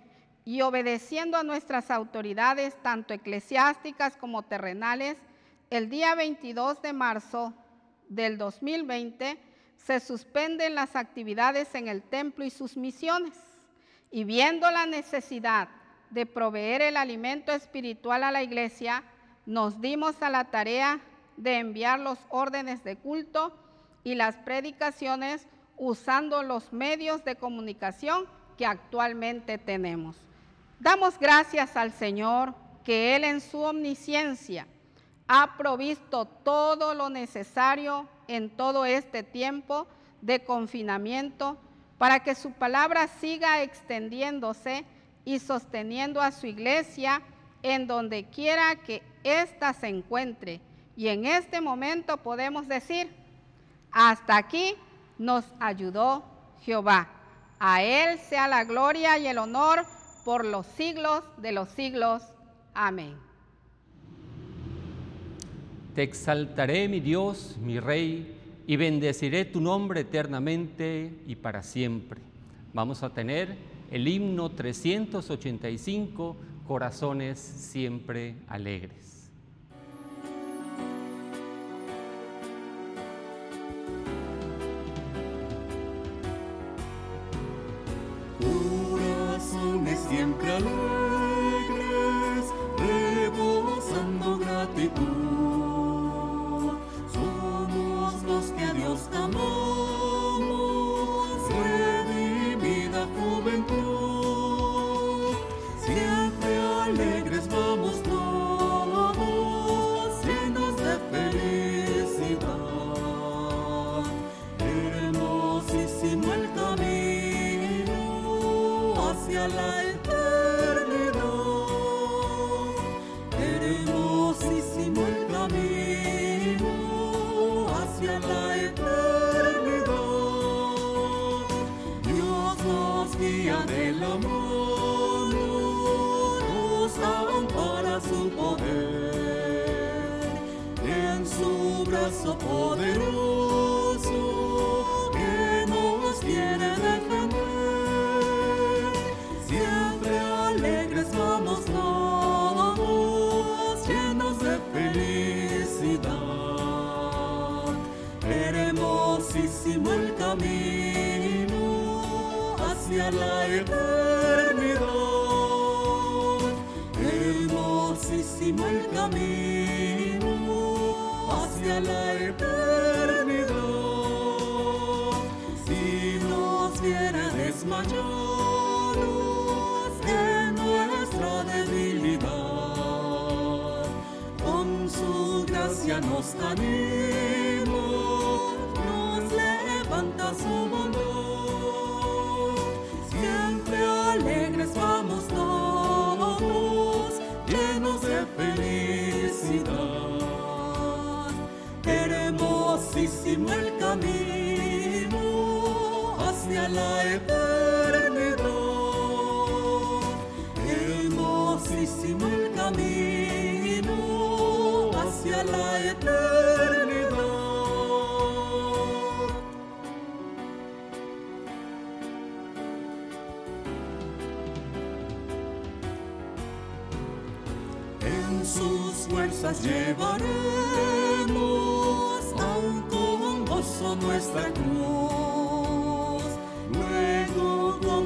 S8: y obedeciendo a nuestras autoridades, tanto eclesiásticas como terrenales, el día 22 de marzo del 2020 se suspenden las actividades en el templo y sus misiones. Y viendo la necesidad de proveer el alimento espiritual a la iglesia, nos dimos a la tarea de enviar los órdenes de culto y las predicaciones usando los medios de comunicación que actualmente tenemos. Damos gracias al Señor que Él en su omnisciencia ha provisto todo lo necesario en todo este tiempo de confinamiento para que su palabra siga extendiéndose y sosteniendo a su iglesia en donde quiera que ésta se encuentre. Y en este momento podemos decir, hasta aquí nos ayudó Jehová. A Él sea la gloria y el honor por los siglos de los siglos. Amén.
S4: Te exaltaré, mi Dios, mi Rey, y bendeciré tu nombre eternamente y para siempre. Vamos a tener el himno 385, Corazones siempre alegres.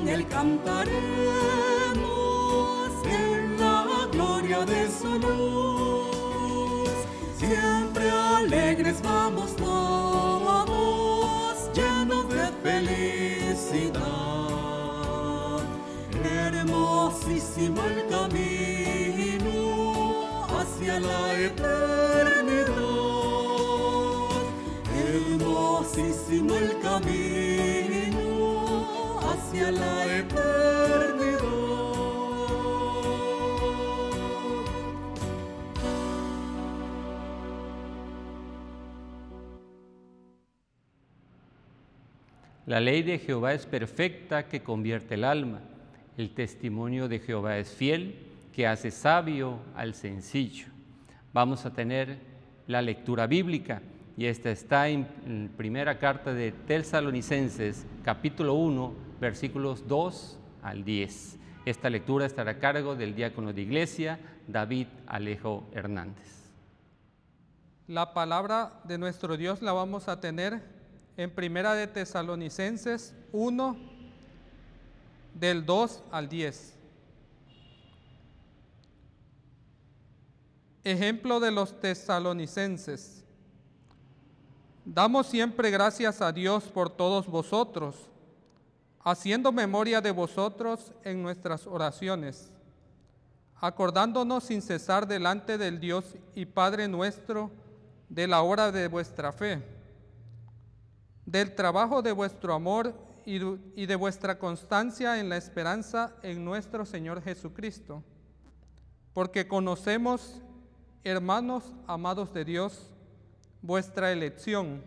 S9: Con él cantaremos en la gloria de su luz. Siempre alegres vamos todos, llenos de felicidad. Hermosísimo el camino hacia la eternidad. Hermosísimo el camino la.
S1: La ley de Jehová es perfecta que convierte el alma. El testimonio de Jehová es fiel que hace sabio al sencillo. Vamos a tener la lectura bíblica y esta está en primera carta de Tesalonicenses, capítulo 1, versículos 2 al 10. Esta lectura estará a cargo del diácono de iglesia, David Alejo Hernández.
S10: La palabra de nuestro Dios la vamos a tener en Primera de Tesalonicenses 1, del 2 al 10. Ejemplo de los tesalonicenses. Damos siempre gracias a Dios por todos vosotros, haciendo memoria de vosotros en nuestras oraciones, acordándonos sin cesar delante del Dios y Padre nuestro de la hora de vuestra fe, del trabajo de vuestro amor y de vuestra constancia en la esperanza en nuestro Señor Jesucristo, porque conocemos, hermanos amados de Dios, vuestra elección,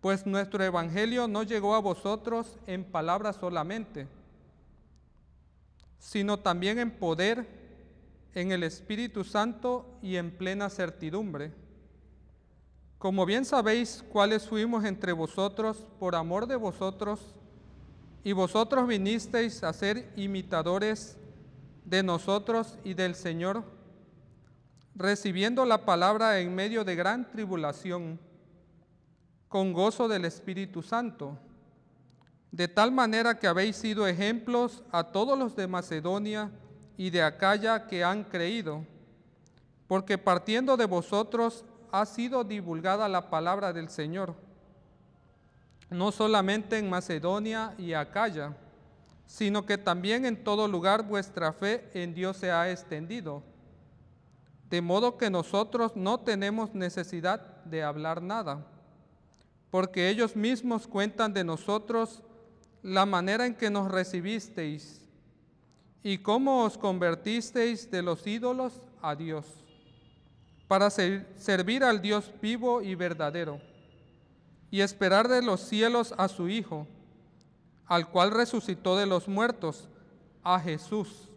S10: pues nuestro Evangelio no llegó a vosotros en palabras solamente, sino también en poder, en el Espíritu Santo y en plena certidumbre. Como bien sabéis cuáles fuimos entre vosotros por amor de vosotros, y vosotros vinisteis a ser imitadores de nosotros y del Señor, recibiendo la palabra en medio de gran tribulación, con gozo del Espíritu Santo, de tal manera que habéis sido ejemplos a todos los de Macedonia y de Acaya que han creído, porque partiendo de vosotros ha sido divulgada la palabra del Señor, no solamente en Macedonia y Acaya, sino que también en todo lugar vuestra fe en Dios se ha extendido de modo que nosotros no tenemos necesidad de hablar nada, porque ellos mismos cuentan de nosotros la manera en que nos recibisteis y cómo os convertisteis de los ídolos a Dios, para servir al Dios vivo y verdadero, y esperar de los cielos a su Hijo, al cual resucitó de los muertos, a Jesús,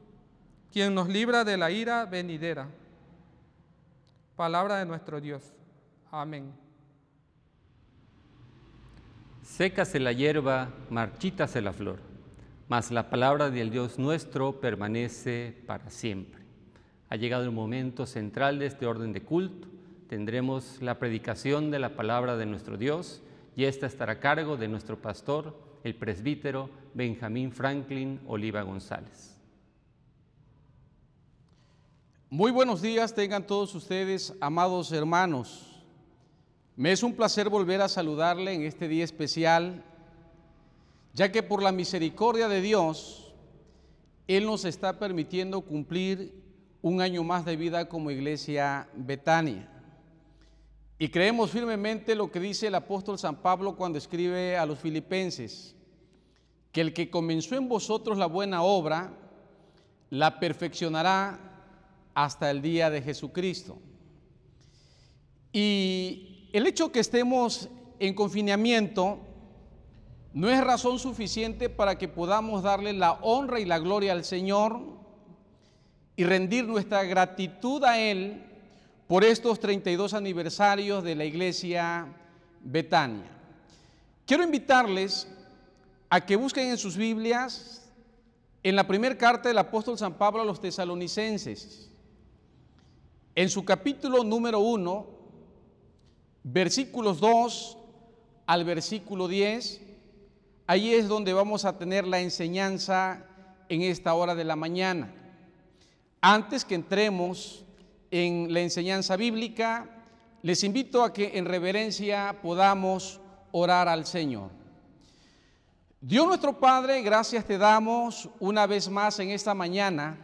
S10: quien nos libra de la ira venidera. Palabra de nuestro Dios. Amén.
S1: Sécase la hierba, marchítase la flor, mas la palabra del Dios nuestro permanece para siempre. Ha llegado el momento central de este orden de culto. Tendremos la predicación de la palabra de nuestro Dios y esta estará a cargo de nuestro pastor, el presbítero Benjamín Franklin Oliva González.
S11: Muy buenos días tengan todos ustedes, amados hermanos. Me es un placer volver a saludarle en este día especial, ya que por la misericordia de Dios, Él nos está permitiendo cumplir un año más de vida como iglesia Betania. Y creemos firmemente lo que dice el apóstol San Pablo cuando escribe a los filipenses, que el que comenzó en vosotros la buena obra, la perfeccionará hasta el día de Jesucristo. Y el hecho que estemos en confinamiento no es razón suficiente para que podamos darle la honra y la gloria al Señor y rendir nuestra gratitud a Él por estos 32 aniversarios de la iglesia Betania. Quiero invitarles a que busquen en sus Biblias en la primera carta del apóstol San Pablo a los tesalonicenses. En su capítulo número 1, versículos 2 al versículo 10, ahí es donde vamos a tener la enseñanza en esta hora de la mañana. Antes que entremos en la enseñanza bíblica, les invito a que en reverencia podamos orar al Señor. Dios nuestro Padre, gracias te damos una vez más en esta mañana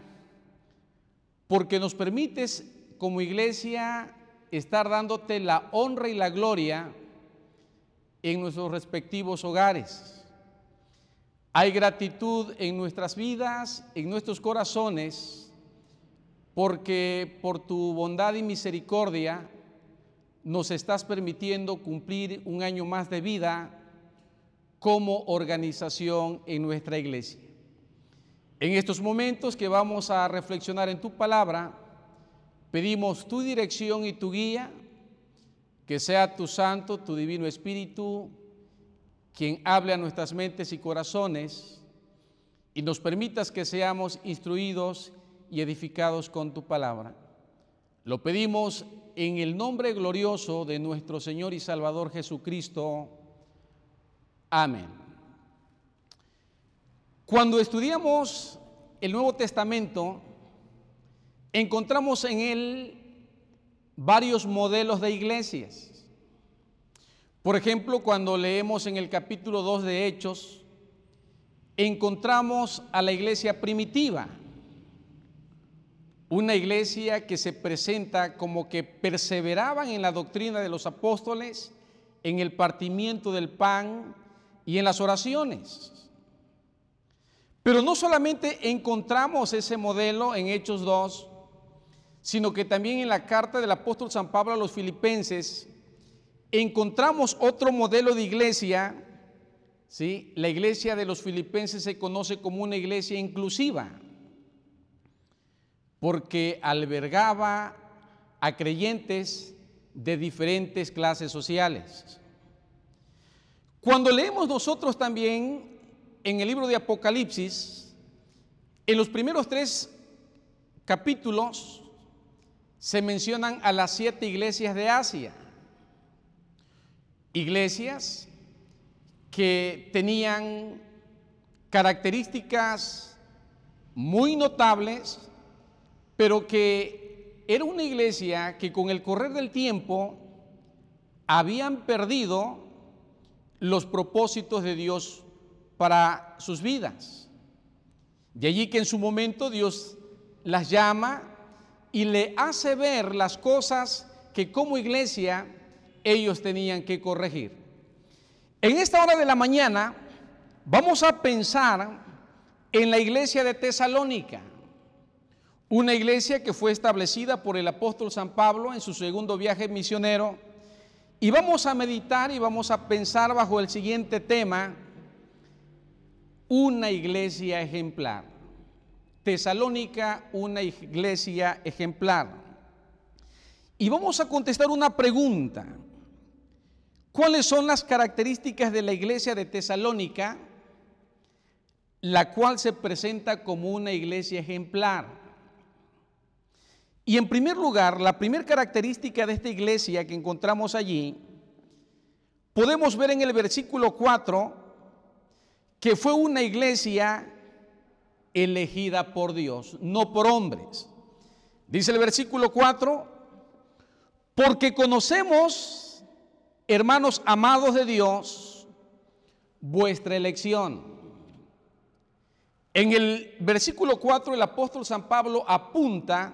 S11: porque nos permites como iglesia estar dándote la honra y la gloria en nuestros respectivos hogares. Hay gratitud en nuestras vidas, en nuestros corazones, porque por tu bondad y misericordia nos estás permitiendo cumplir un año más de vida como organización en nuestra iglesia. En estos momentos que vamos a reflexionar en tu palabra, pedimos tu dirección y tu guía, que sea tu santo, tu divino espíritu, quien hable a nuestras mentes y corazones y nos permitas que seamos instruidos y edificados con tu palabra. Lo pedimos en el nombre glorioso de nuestro Señor y Salvador Jesucristo. Amén. Cuando estudiamos el Nuevo Testamento, encontramos en él varios modelos de iglesias. Por ejemplo, cuando leemos en el capítulo 2 de Hechos, encontramos a la iglesia primitiva, una iglesia que se presenta como que perseveraban en la doctrina de los apóstoles, en el partimiento del pan y en las oraciones. Pero no solamente encontramos ese modelo en Hechos 2, sino que también en la carta del apóstol San Pablo a los filipenses encontramos otro modelo de iglesia. ¿sí? La iglesia de los filipenses se conoce como una iglesia inclusiva porque albergaba a creyentes de diferentes clases sociales. Cuando leemos nosotros también en el libro de Apocalipsis, en los primeros tres capítulos se mencionan a las siete iglesias de Asia, iglesias que tenían características muy notables pero que era una iglesia que con el correr del tiempo habían perdido los propósitos de Dios para sus vidas. De allí que en su momento Dios las llama y le hace ver las cosas que como iglesia ellos tenían que corregir. En esta hora de la mañana vamos a pensar en la iglesia de Tesalónica. Una iglesia que fue establecida por el apóstol San Pablo en su segundo viaje misionero. Y vamos a meditar y vamos a pensar bajo el siguiente tema, una iglesia ejemplar. Tesalónica, una iglesia ejemplar. Y vamos a contestar una pregunta. ¿Cuáles son las características de la iglesia de Tesalónica, la cual se presenta como una iglesia ejemplar? Y en primer lugar, la primera característica de esta iglesia que encontramos allí, podemos ver en el versículo 4 que fue una iglesia elegida por Dios, no por hombres. Dice el versículo 4, porque conocemos, hermanos amados de Dios, vuestra elección. En el versículo 4 el apóstol San Pablo apunta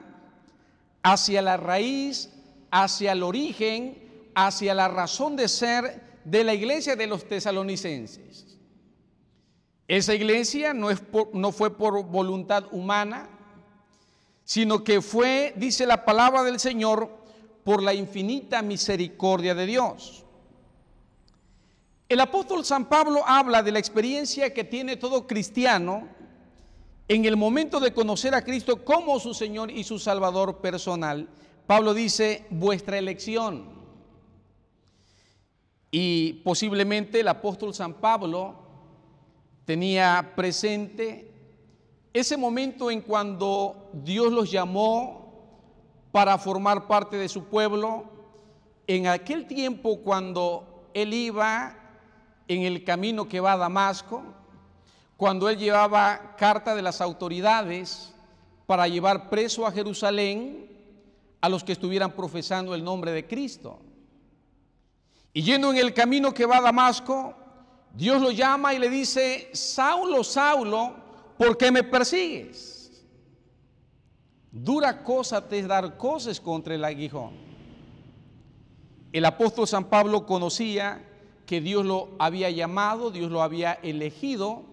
S11: hacia la raíz, hacia el origen, hacia la razón de ser de la iglesia de los tesalonicenses. Esa iglesia no, es no fue por voluntad humana, sino que fue, dice la palabra del Señor, por la infinita misericordia de Dios. El apóstol San Pablo habla de la experiencia que tiene todo cristiano en el momento de conocer a Cristo como su Señor y su Salvador personal, Pablo dice, vuestra elección. Y posiblemente el apóstol San Pablo tenía presente ese momento en cuando Dios los llamó para formar parte de su pueblo, en aquel tiempo cuando él iba en el camino que va a Damasco, cuando él llevaba carta de las autoridades para llevar preso a Jerusalén a los que estuvieran profesando el nombre de Cristo. Y yendo en el camino que va a Damasco, Dios lo llama y le dice, Saulo, Saulo, ¿por qué me persigues? Dura cosa te es dar cosas contra el aguijón. El apóstol San Pablo conocía que Dios lo había llamado, Dios lo había elegido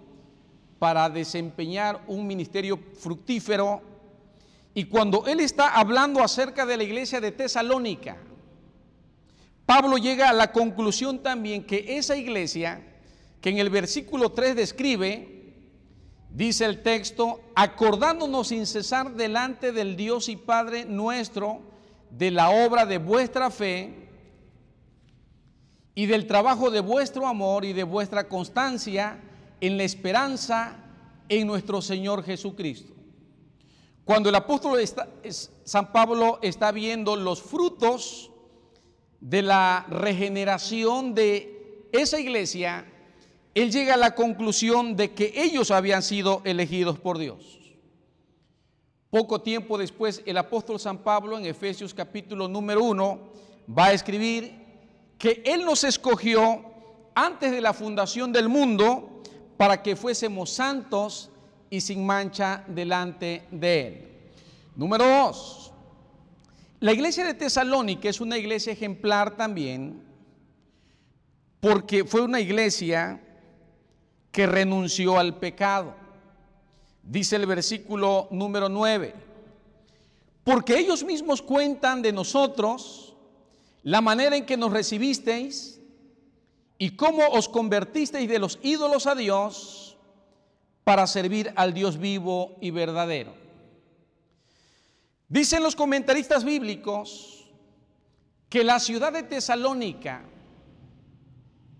S11: para desempeñar un ministerio fructífero. Y cuando él está hablando acerca de la iglesia de Tesalónica, Pablo llega a la conclusión también que esa iglesia que en el versículo 3 describe, dice el texto, acordándonos sin cesar delante del Dios y Padre nuestro de la obra de vuestra fe y del trabajo de vuestro amor y de vuestra constancia en la esperanza en nuestro Señor Jesucristo. Cuando el apóstol San Pablo está viendo los frutos de la regeneración de esa iglesia, él llega a la conclusión de que ellos habían sido elegidos por Dios. Poco tiempo después, el apóstol San Pablo en Efesios capítulo número 1 va a escribir que Él nos escogió antes de la fundación del mundo para que fuésemos santos y sin mancha delante de Él. Número 2. La iglesia de Tesalónica es una iglesia ejemplar también porque fue una iglesia que renunció al pecado. Dice el versículo número 9, porque ellos mismos cuentan de nosotros la manera en que nos recibisteis y cómo os convertisteis de los ídolos a Dios para servir al Dios vivo y verdadero. Dicen los comentaristas bíblicos que la ciudad de Tesalónica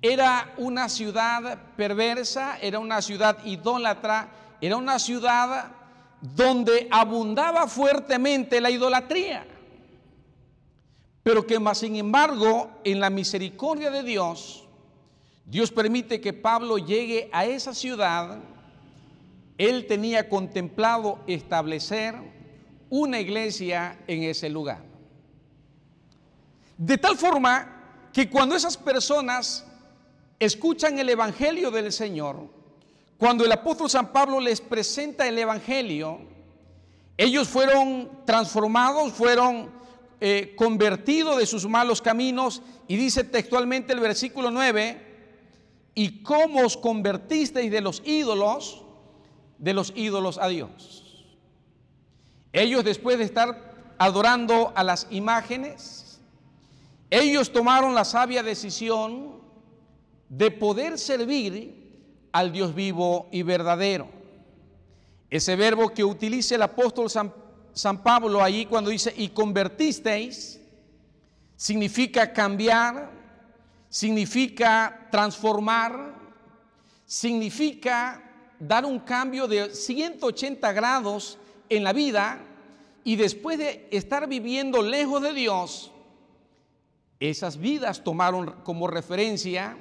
S11: era una ciudad perversa, era una ciudad idólatra, era una ciudad donde abundaba fuertemente la idolatría. Pero que más sin embargo, en la misericordia de Dios, Dios permite que Pablo llegue a esa ciudad. Él tenía contemplado establecer una iglesia en ese lugar. De tal forma que cuando esas personas escuchan el Evangelio del Señor, cuando el apóstol San Pablo les presenta el Evangelio, ellos fueron transformados, fueron eh, convertidos de sus malos caminos y dice textualmente el versículo 9, y cómo os convertisteis de los ídolos, de los ídolos a Dios. Ellos después de estar adorando a las imágenes, ellos tomaron la sabia decisión de poder servir al Dios vivo y verdadero. Ese verbo que utiliza el apóstol San, Pablo ahí cuando dice y convertisteis, significa cambiar, significa transformar, significa dar un cambio de 180 grados en la vida y después de estar viviendo lejos de Dios, esas vidas tomaron como referencia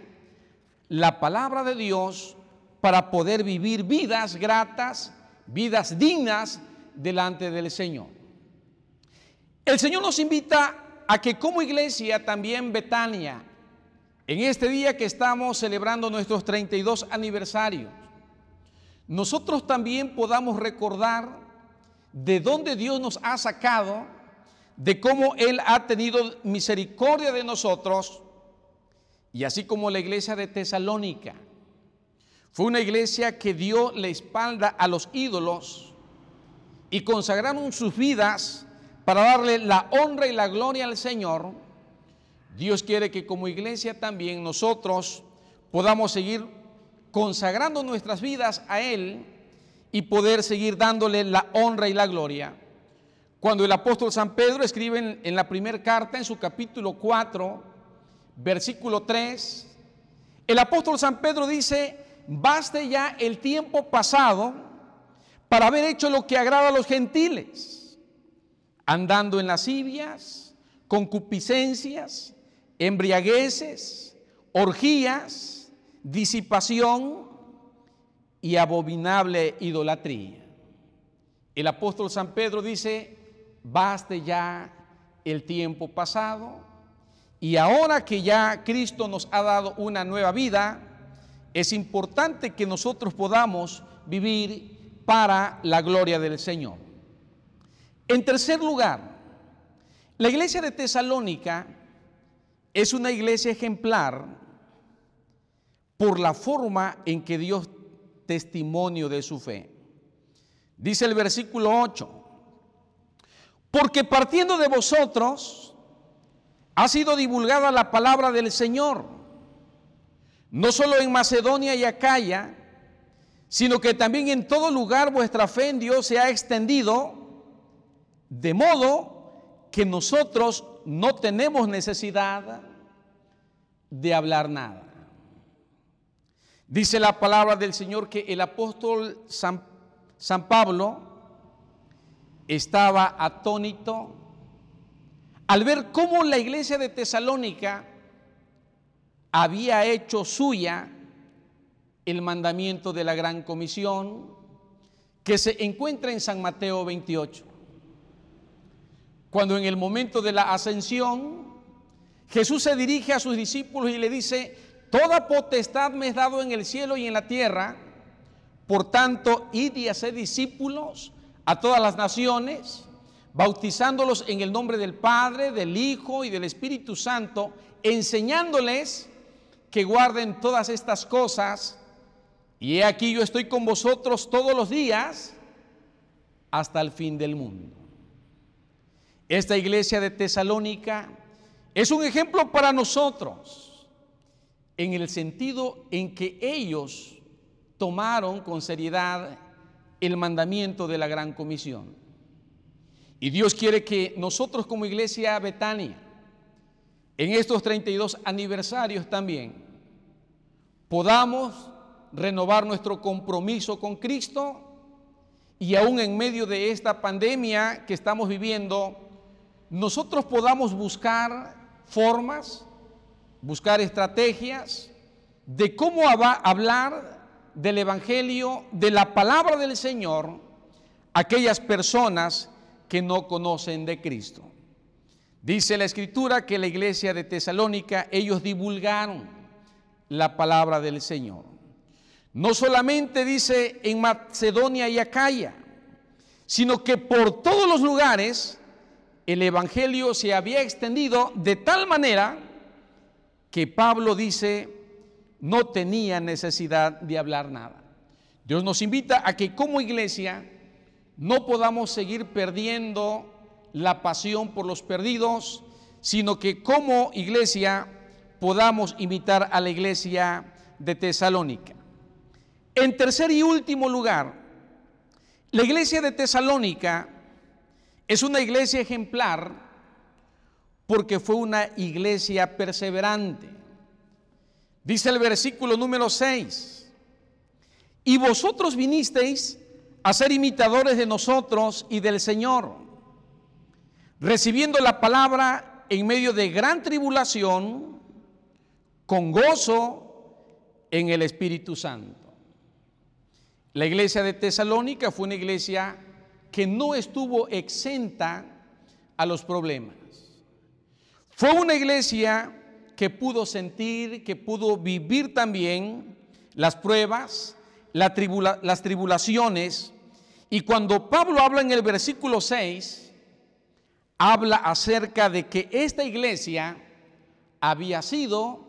S11: la palabra de Dios para poder vivir vidas gratas, vidas dignas delante del Señor. El Señor nos invita a que como iglesia también Betania, en este día que estamos celebrando nuestros 32 aniversarios, nosotros también podamos recordar de dónde Dios nos ha sacado, de cómo Él ha tenido misericordia de nosotros, y así como la iglesia de Tesalónica. Fue una iglesia que dio la espalda a los ídolos y consagraron sus vidas para darle la honra y la gloria al Señor. Dios quiere que como iglesia también nosotros podamos seguir consagrando nuestras vidas a Él y poder seguir dándole la honra y la gloria. Cuando el apóstol San Pedro escribe en, la primera carta, en su capítulo 4, versículo 3, el apóstol San Pedro dice, baste ya el tiempo pasado para haber hecho lo que agrada a los gentiles, andando en lascivias, concupiscencias, embriagueces, orgías, disipación y abominable idolatría. El apóstol San Pedro dice, baste ya el tiempo pasado y ahora que ya Cristo nos ha dado una nueva vida, es importante que nosotros podamos vivir para la gloria del Señor. En tercer lugar, la iglesia de Tesalónica es una iglesia ejemplar por la forma en que dio testimonio de su fe. Dice el versículo 8, porque partiendo de vosotros ha sido divulgada la palabra del Señor, no solo en Macedonia y Acaya, sino que también en todo lugar vuestra fe en Dios se ha extendido, de modo que nosotros no tenemos necesidad de hablar nada. Dice la palabra del Señor que el apóstol San, San Pablo estaba atónito al ver cómo la iglesia de Tesalónica había hecho suya el mandamiento de la gran comisión que se encuentra en San Mateo 28. Cuando en el momento de la ascensión Jesús se dirige a sus discípulos y le dice, toda potestad me es dado en el cielo y en la tierra, por tanto, id y haced discípulos a todas las naciones, bautizándolos en el nombre del Padre, del Hijo y del Espíritu Santo, enseñándoles que guarden todas estas cosas. Y he aquí yo estoy con vosotros todos los días hasta el fin del mundo. Esta iglesia de Tesalónica es un ejemplo para nosotros en el sentido en que ellos tomaron con seriedad el mandamiento de la gran comisión. Y Dios quiere que nosotros como iglesia Betania, en estos 32 aniversarios también, podamos renovar nuestro compromiso con Cristo y aún en medio de esta pandemia que estamos viviendo, nosotros podamos buscar formas, buscar estrategias de cómo hablar del Evangelio, de la palabra del Señor, a aquellas personas que no conocen de Cristo. Dice la escritura que la iglesia de Tesalónica, ellos divulgaron la palabra del Señor. No solamente dice en Macedonia y Acaya, sino que por todos los lugares el Evangelio se había extendido de tal manera que Pablo dice no tenía necesidad de hablar nada. Dios nos invita a que como iglesia no podamos seguir perdiendo la pasión por los perdidos, sino que como iglesia podamos imitar a la iglesia de Tesalónica. En tercer y último lugar, la iglesia de Tesalónica es una iglesia ejemplar porque fue una iglesia perseverante. Dice el versículo número 6, y vosotros vinisteis a ser imitadores de nosotros y del Señor, recibiendo la palabra en medio de gran tribulación, con gozo en el Espíritu Santo. La iglesia de Tesalónica fue una iglesia que no estuvo exenta a los problemas. Fue una iglesia que pudo sentir, que pudo vivir también las pruebas, las tribulaciones. Y cuando Pablo habla en el versículo 6, habla acerca de que esta iglesia había sido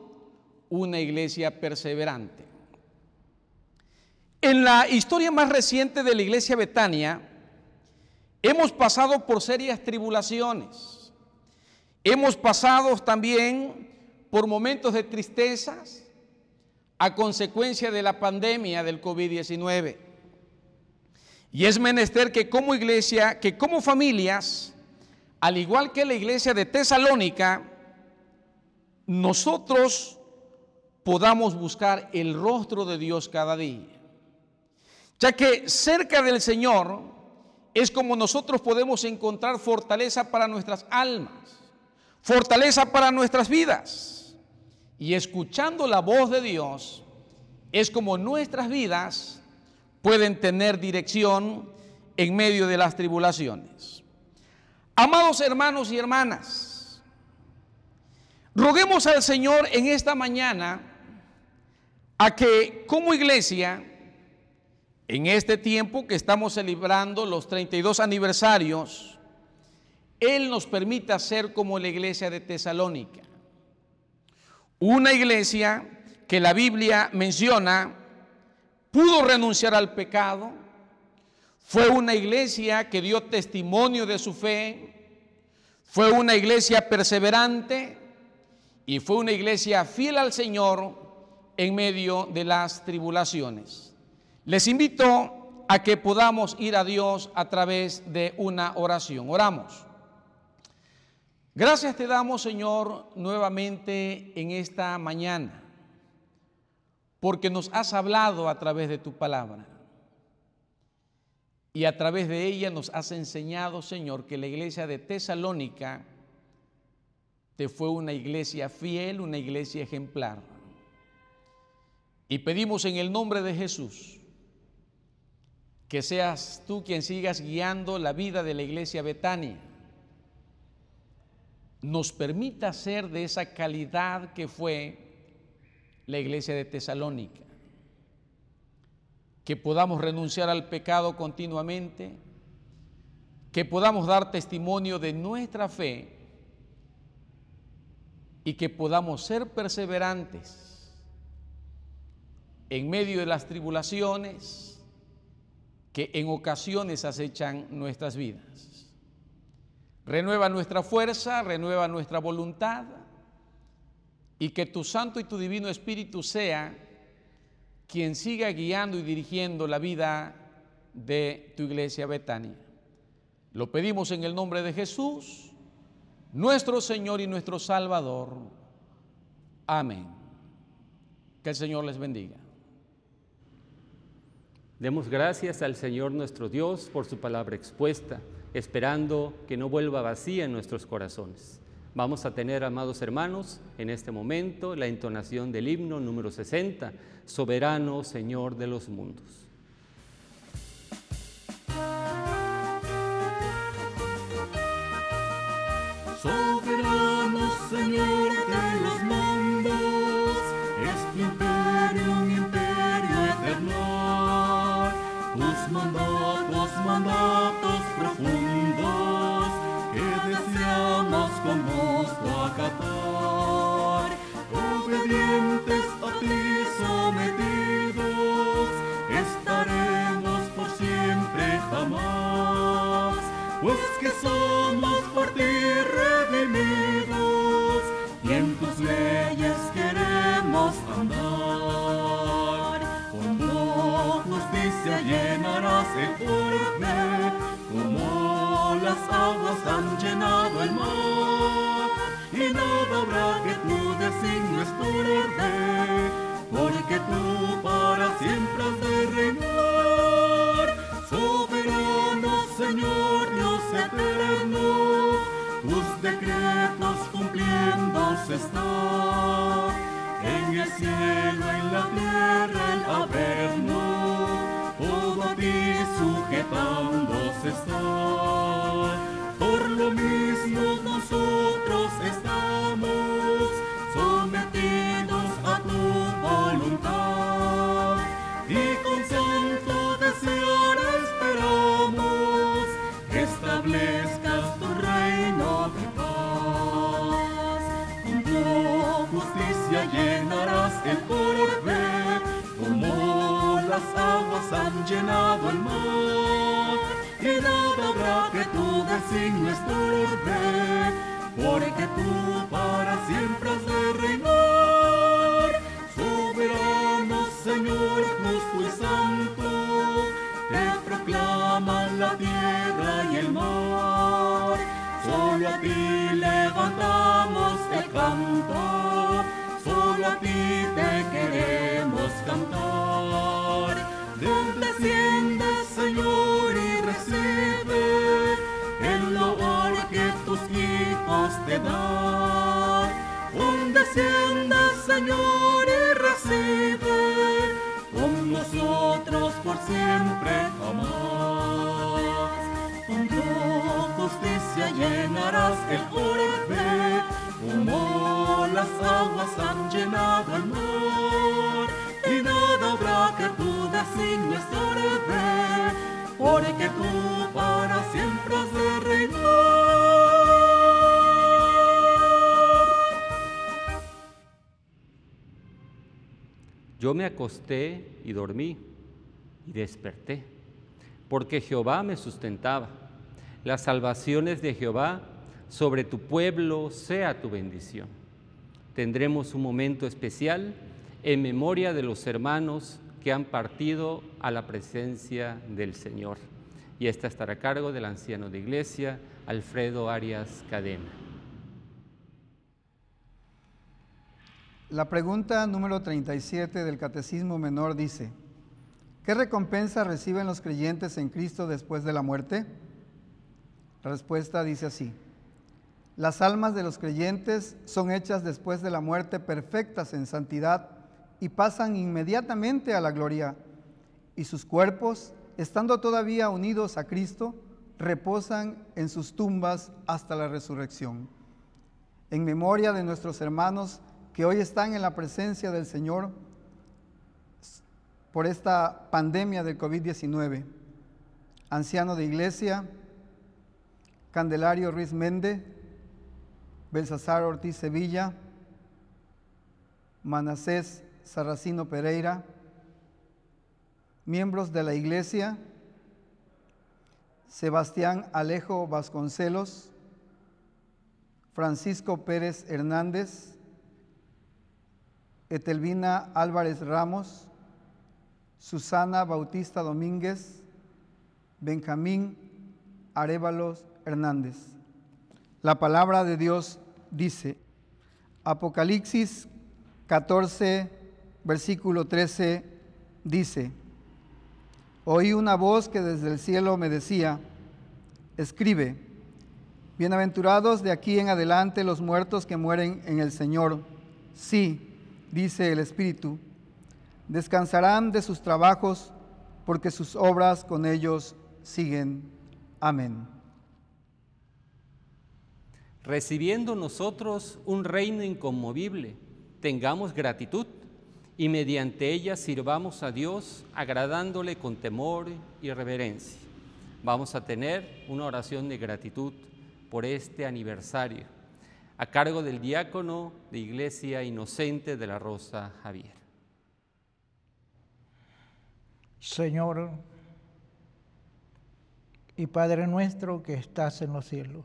S11: una iglesia perseverante. En la historia más reciente de la iglesia Betania, hemos pasado por serias tribulaciones. Hemos pasado también por momentos de tristezas, a consecuencia de la pandemia del COVID-19. Y es menester que como iglesia, que como familias, al igual que la iglesia de Tesalónica, nosotros podamos buscar el rostro de Dios cada día. Ya que cerca del Señor es como nosotros podemos encontrar fortaleza para nuestras almas, fortaleza para nuestras vidas. Y escuchando la voz de Dios es como nuestras vidas pueden tener dirección en medio de las tribulaciones. Amados hermanos y hermanas, roguemos al Señor en esta mañana a que como iglesia, en este tiempo que estamos celebrando los 32 aniversarios, Él nos permita ser como la iglesia de Tesalónica. Una iglesia que la Biblia menciona pudo renunciar al pecado, fue una iglesia que dio testimonio de su fe, fue una iglesia perseverante y fue una iglesia fiel al Señor en medio de las tribulaciones. Les invito a que podamos ir a Dios a través de una oración. Oramos. Gracias te damos, Señor, nuevamente en esta mañana, porque nos has hablado a través de tu palabra. Y a través de ella nos has enseñado, Señor, que la iglesia de Tesalónica te fue una iglesia fiel, una iglesia ejemplar. Y pedimos en el nombre de Jesús que seas tú quien sigas guiando la vida de la iglesia Betania. Nos permita ser de esa calidad que fue la iglesia de Tesalónica que podamos renunciar al pecado continuamente, que podamos dar testimonio de nuestra fe y que podamos ser perseverantes en medio de las tribulaciones que en ocasiones acechan nuestras vidas. Renueva nuestra fuerza, renueva nuestra voluntad y que tu Santo y tu Divino Espíritu sea quien siga guiando y dirigiendo la vida de tu iglesia Betania. Lo pedimos en el nombre de Jesús, nuestro Señor y nuestro Salvador. Amén. Que el Señor les bendiga.
S1: Demos gracias al Señor nuestro Dios por su palabra expuesta, esperando que no vuelva vacía en nuestros corazones. Vamos a tener, amados hermanos, en este momento la entonación del himno número 60, Soberano Señor de los mundos.
S4: Soberano Señor
S1: me acosté y dormí y desperté, porque Jehová me sustentaba. Las salvaciones de Jehová sobre tu pueblo sea tu bendición. Tendremos un momento especial en memoria de los hermanos que han partido a la presencia del Señor. Y esta estará a cargo del anciano de iglesia, Alfredo Arias Cadena.
S12: La pregunta número 37 del Catecismo Menor dice, ¿qué recompensa reciben los creyentes en Cristo después de la muerte? La respuesta dice así, las almas de los creyentes son hechas después de la muerte perfectas en santidad y pasan inmediatamente a la gloria, y sus cuerpos, estando todavía unidos a Cristo, reposan en sus tumbas hasta la resurrección. En memoria de nuestros hermanos, que hoy están en la presencia del Señor por esta pandemia del COVID-19. Anciano de iglesia, Candelario Ruiz Méndez, Belsasar Ortiz Sevilla, Manasés Sarracino Pereira, miembros de la iglesia, Sebastián Alejo Vasconcelos, Francisco Pérez Hernández, Etelvina Álvarez Ramos, Susana Bautista Domínguez, Benjamín Arevalos Hernández. La palabra de Dios dice, Apocalipsis 14, versículo 13, dice, oí una voz que desde el cielo me decía, escribe, bienaventurados de aquí en adelante los muertos que mueren en el Señor. Sí, dice el Espíritu, descansarán de sus trabajos porque sus obras con ellos siguen. Amén.
S1: Recibiendo nosotros un reino inconmovible, tengamos gratitud y mediante ella sirvamos a Dios agradándole con temor y reverencia. Vamos a tener una oración de gratitud por este aniversario a cargo del diácono de Iglesia Inocente de la Rosa Javier.
S13: Señor y Padre nuestro que estás en los cielos,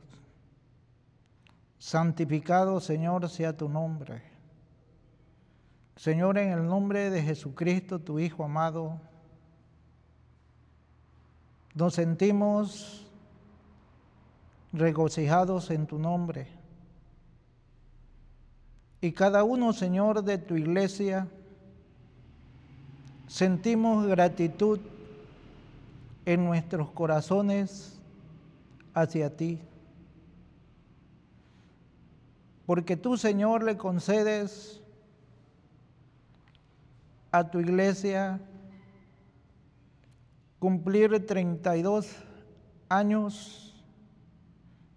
S13: santificado Señor sea tu nombre. Señor, en el nombre de Jesucristo, tu Hijo amado, nos sentimos regocijados en tu nombre y cada uno, Señor, de tu iglesia, sentimos gratitud en nuestros corazones hacia ti. Porque tú, Señor, le concedes a tu iglesia cumplir 32 años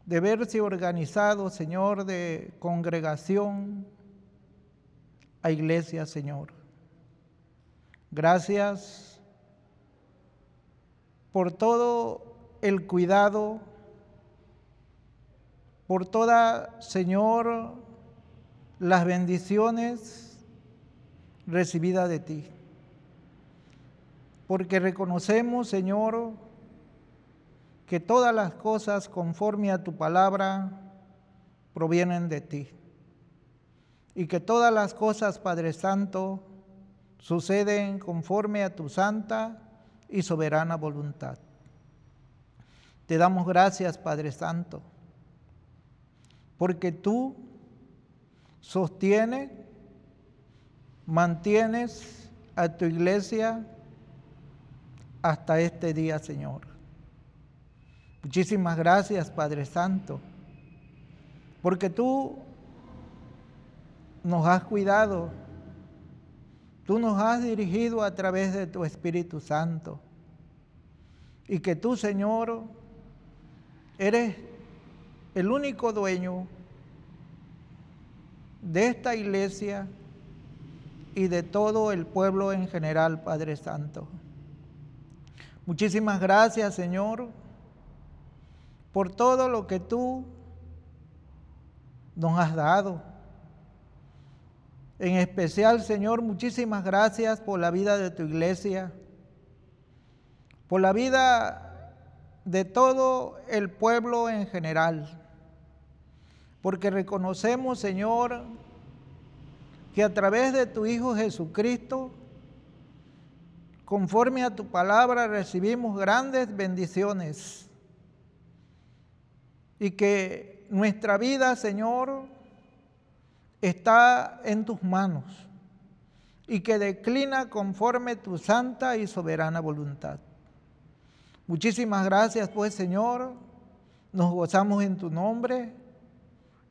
S13: de verse organizado, Señor, de congregación, a iglesia, Señor. Gracias por todo el cuidado, por toda, Señor, las bendiciones recibidas de ti. Porque reconocemos, Señor, que todas las cosas conforme a tu palabra provienen de ti y que todas las cosas, Padre Santo, suceden conforme a tu santa y soberana voluntad. Te damos gracias, Padre Santo, porque tú sostienes, mantienes a tu iglesia hasta este día, Señor. Muchísimas gracias, Padre Santo, porque tú nos has cuidado, tú nos has dirigido a través de tu Espíritu Santo. Y que tú, Señor, eres el único dueño de esta iglesia y de todo el pueblo en general, Padre Santo. Muchísimas gracias, Señor, por todo lo que tú nos has dado en especial, Señor, muchísimas gracias por la vida de tu iglesia, por la vida de todo el pueblo en general, porque reconocemos, Señor, que a través de tu Hijo Jesucristo, conforme a tu palabra, recibimos grandes bendiciones. Y que nuestra vida, Señor, está en tus manos y que declina conforme tu santa y soberana voluntad. Muchísimas gracias, pues, Señor. Nos gozamos en tu nombre.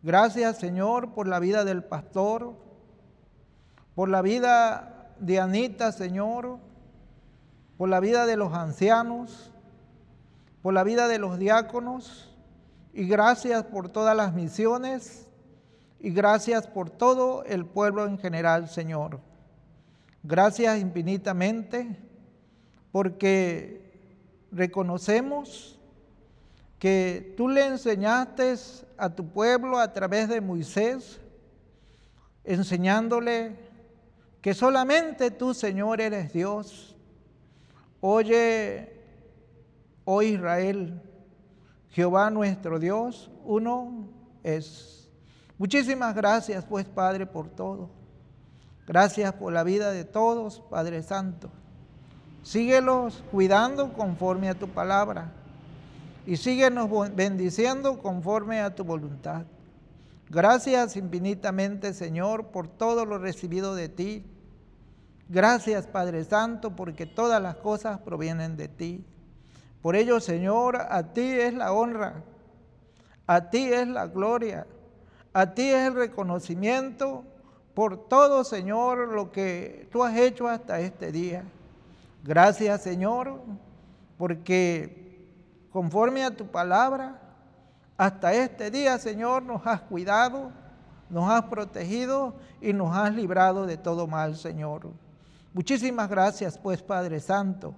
S13: Gracias, Señor, por la vida del pastor, por la vida de Anita, Señor, por la vida de los ancianos, por la vida de los diáconos, y gracias por todas las misiones, y gracias por todo el pueblo en general, Señor. Gracias infinitamente, porque reconocemos que tú le enseñaste a tu pueblo a través de Moisés, enseñándole que solamente tú, Señor, eres Dios. Oye, oh Israel, Jehová nuestro Dios, uno es. Muchísimas gracias, pues, Padre, por todo. Gracias por la vida de todos, Padre Santo. Síguelos cuidando conforme a tu palabra y síguenos bendiciendo conforme a tu voluntad. Gracias infinitamente, Señor, por todo lo recibido de ti Gracias Padre Santo porque todas las cosas provienen de ti. Por ello, Señor, a ti es la honra, a ti es la gloria, a ti es el reconocimiento por todo, Señor, lo que tú has hecho hasta este día. Gracias, Señor, porque conforme a tu palabra, hasta este día, Señor, nos has cuidado, nos has protegido y nos has librado de todo mal, Señor. Muchísimas gracias, pues, Padre Santo.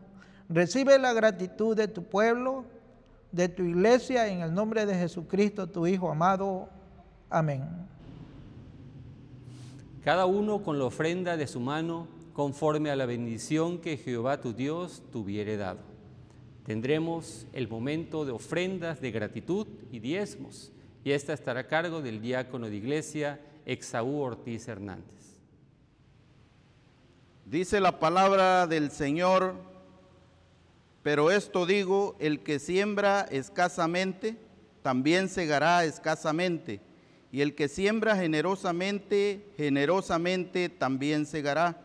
S13: Recibe la gratitud de tu pueblo, de tu iglesia, en el nombre de Jesucristo, tu Hijo amado. Amén.
S1: Cada uno con la ofrenda de su mano, conforme a la bendición que Jehová tu Dios tuviere dado. Tendremos el momento de ofrendas de gratitud y diezmos, y esta estará a cargo del diácono de iglesia, Exaú Ortiz Hernández.
S14: Dice la palabra del Señor, pero esto digo, el que siembra escasamente, también segará escasamente, y el que siembra generosamente, generosamente también segará.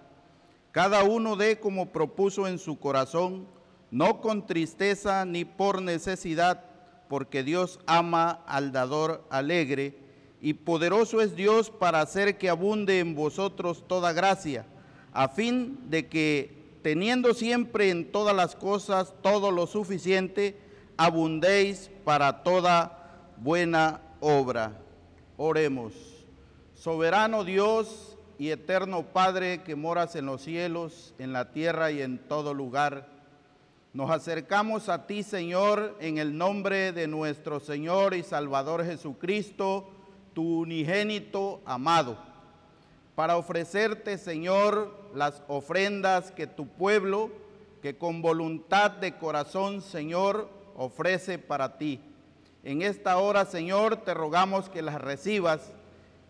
S14: Cada uno dé como propuso en su corazón, no con tristeza ni por necesidad, porque Dios ama al dador alegre, y poderoso es Dios para hacer que abunde en vosotros toda gracia a fin de que teniendo siempre en todas las cosas todo lo suficiente, abundéis para toda buena obra. Oremos. Soberano Dios y eterno Padre que moras en los cielos, en la tierra y en todo lugar, nos acercamos a ti, Señor, en el nombre de nuestro Señor y Salvador Jesucristo, tu unigénito amado para ofrecerte, Señor, las ofrendas que tu pueblo, que con voluntad de corazón, Señor, ofrece para ti. En esta hora, Señor, te rogamos que las recibas,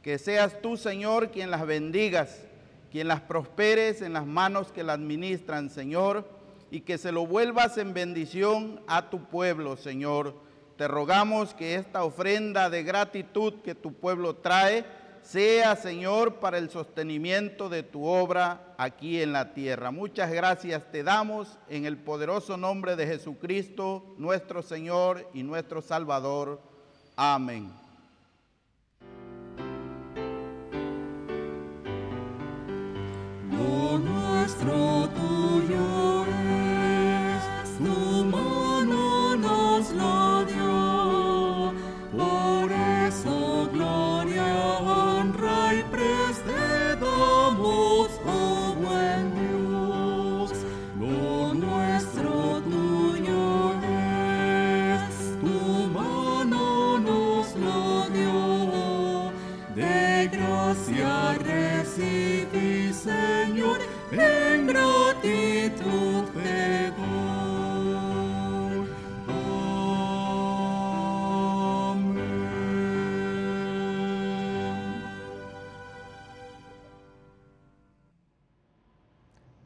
S14: que seas tú, Señor, quien las bendigas, quien las prosperes en las manos que las administran, Señor, y que se lo vuelvas en bendición a tu pueblo, Señor. Te rogamos que esta ofrenda de gratitud que tu pueblo trae, sea, Señor, para el sostenimiento de tu obra aquí en la tierra. Muchas gracias te damos en el poderoso nombre de Jesucristo, nuestro Señor y nuestro Salvador. Amén.
S4: nuestro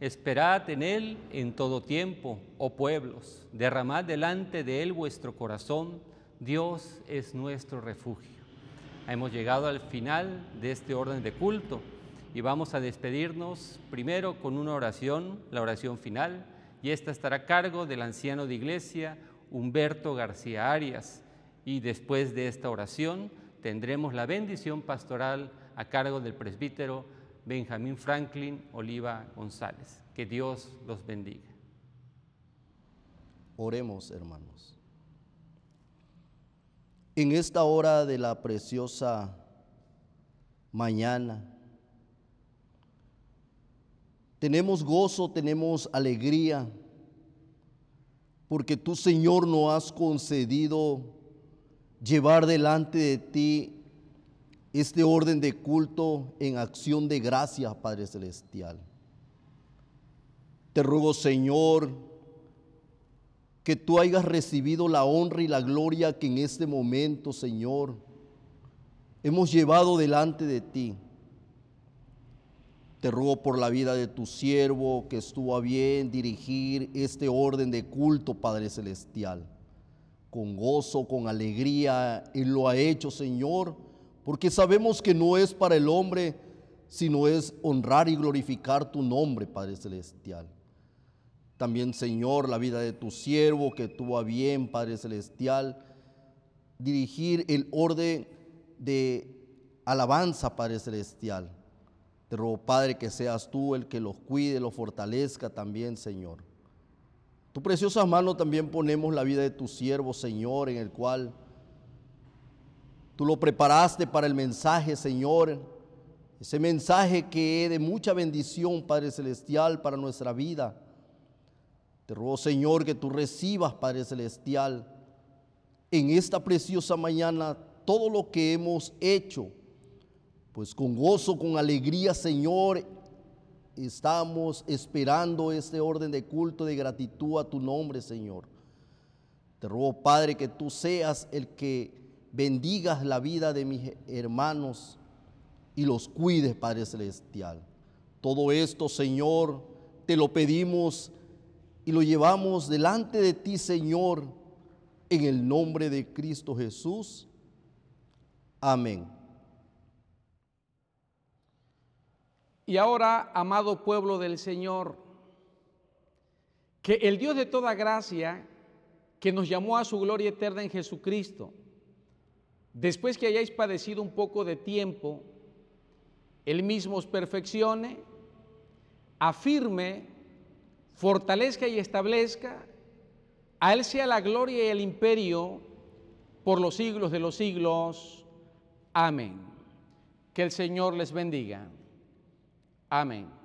S1: Esperad en Él en todo tiempo, oh pueblos, derramad delante de Él vuestro corazón, Dios es nuestro refugio. Hemos llegado al final de este orden de culto y vamos a despedirnos primero con una oración, la oración final, y esta estará a cargo del anciano de iglesia, Humberto García Arias. Y después de esta oración tendremos la bendición pastoral a cargo del presbítero Benjamín Franklin Oliva González. Que Dios los bendiga.
S15: Oremos, hermanos. En esta hora de la preciosa mañana, tenemos gozo, tenemos alegría, porque tú, Señor, nos has concedido llevar delante de ti este orden de culto en acción de gracias, Padre Celestial. Te ruego, Señor, que tú hayas recibido la honra y la gloria que en este momento, Señor, hemos llevado delante de ti. Te ruego por la vida de tu siervo que estuvo a bien dirigir este orden de culto, Padre Celestial. Con gozo, con alegría, Él lo ha hecho, Señor, porque sabemos que no es para el hombre, sino es honrar y glorificar tu nombre, Padre Celestial. También, Señor, la vida de tu siervo que tuvo a bien, Padre Celestial, dirigir el orden de alabanza, Padre Celestial te ruego, Padre, que seas tú el que los cuide, los fortalezca también, Señor. Tu preciosa mano también ponemos la vida de tu siervo, Señor, en el cual tú lo preparaste para el mensaje, Señor. Ese mensaje que es de mucha bendición, Padre Celestial, para nuestra vida. Te ruego, Señor, que tú recibas, Padre Celestial, en esta preciosa mañana todo lo que hemos hecho pues con gozo, con alegría, Señor, estamos esperando este orden de culto de gratitud a tu nombre, Señor. Te ruego, Padre, que tú seas el que bendigas la vida de mis hermanos y los cuides, Padre Celestial. Todo esto, Señor, te lo pedimos y lo llevamos delante de ti, Señor, en el nombre de Cristo Jesús. Amén.
S11: Y ahora, amado pueblo del Señor, que el Dios de toda gracia, que nos llamó a su gloria eterna en Jesucristo, después que hayáis padecido un poco de tiempo, Él mismo os perfeccione, afirme, fortalezca y establezca, a Él sea la gloria y el imperio por los siglos de los siglos. Amén. Que el Señor les bendiga. Amén.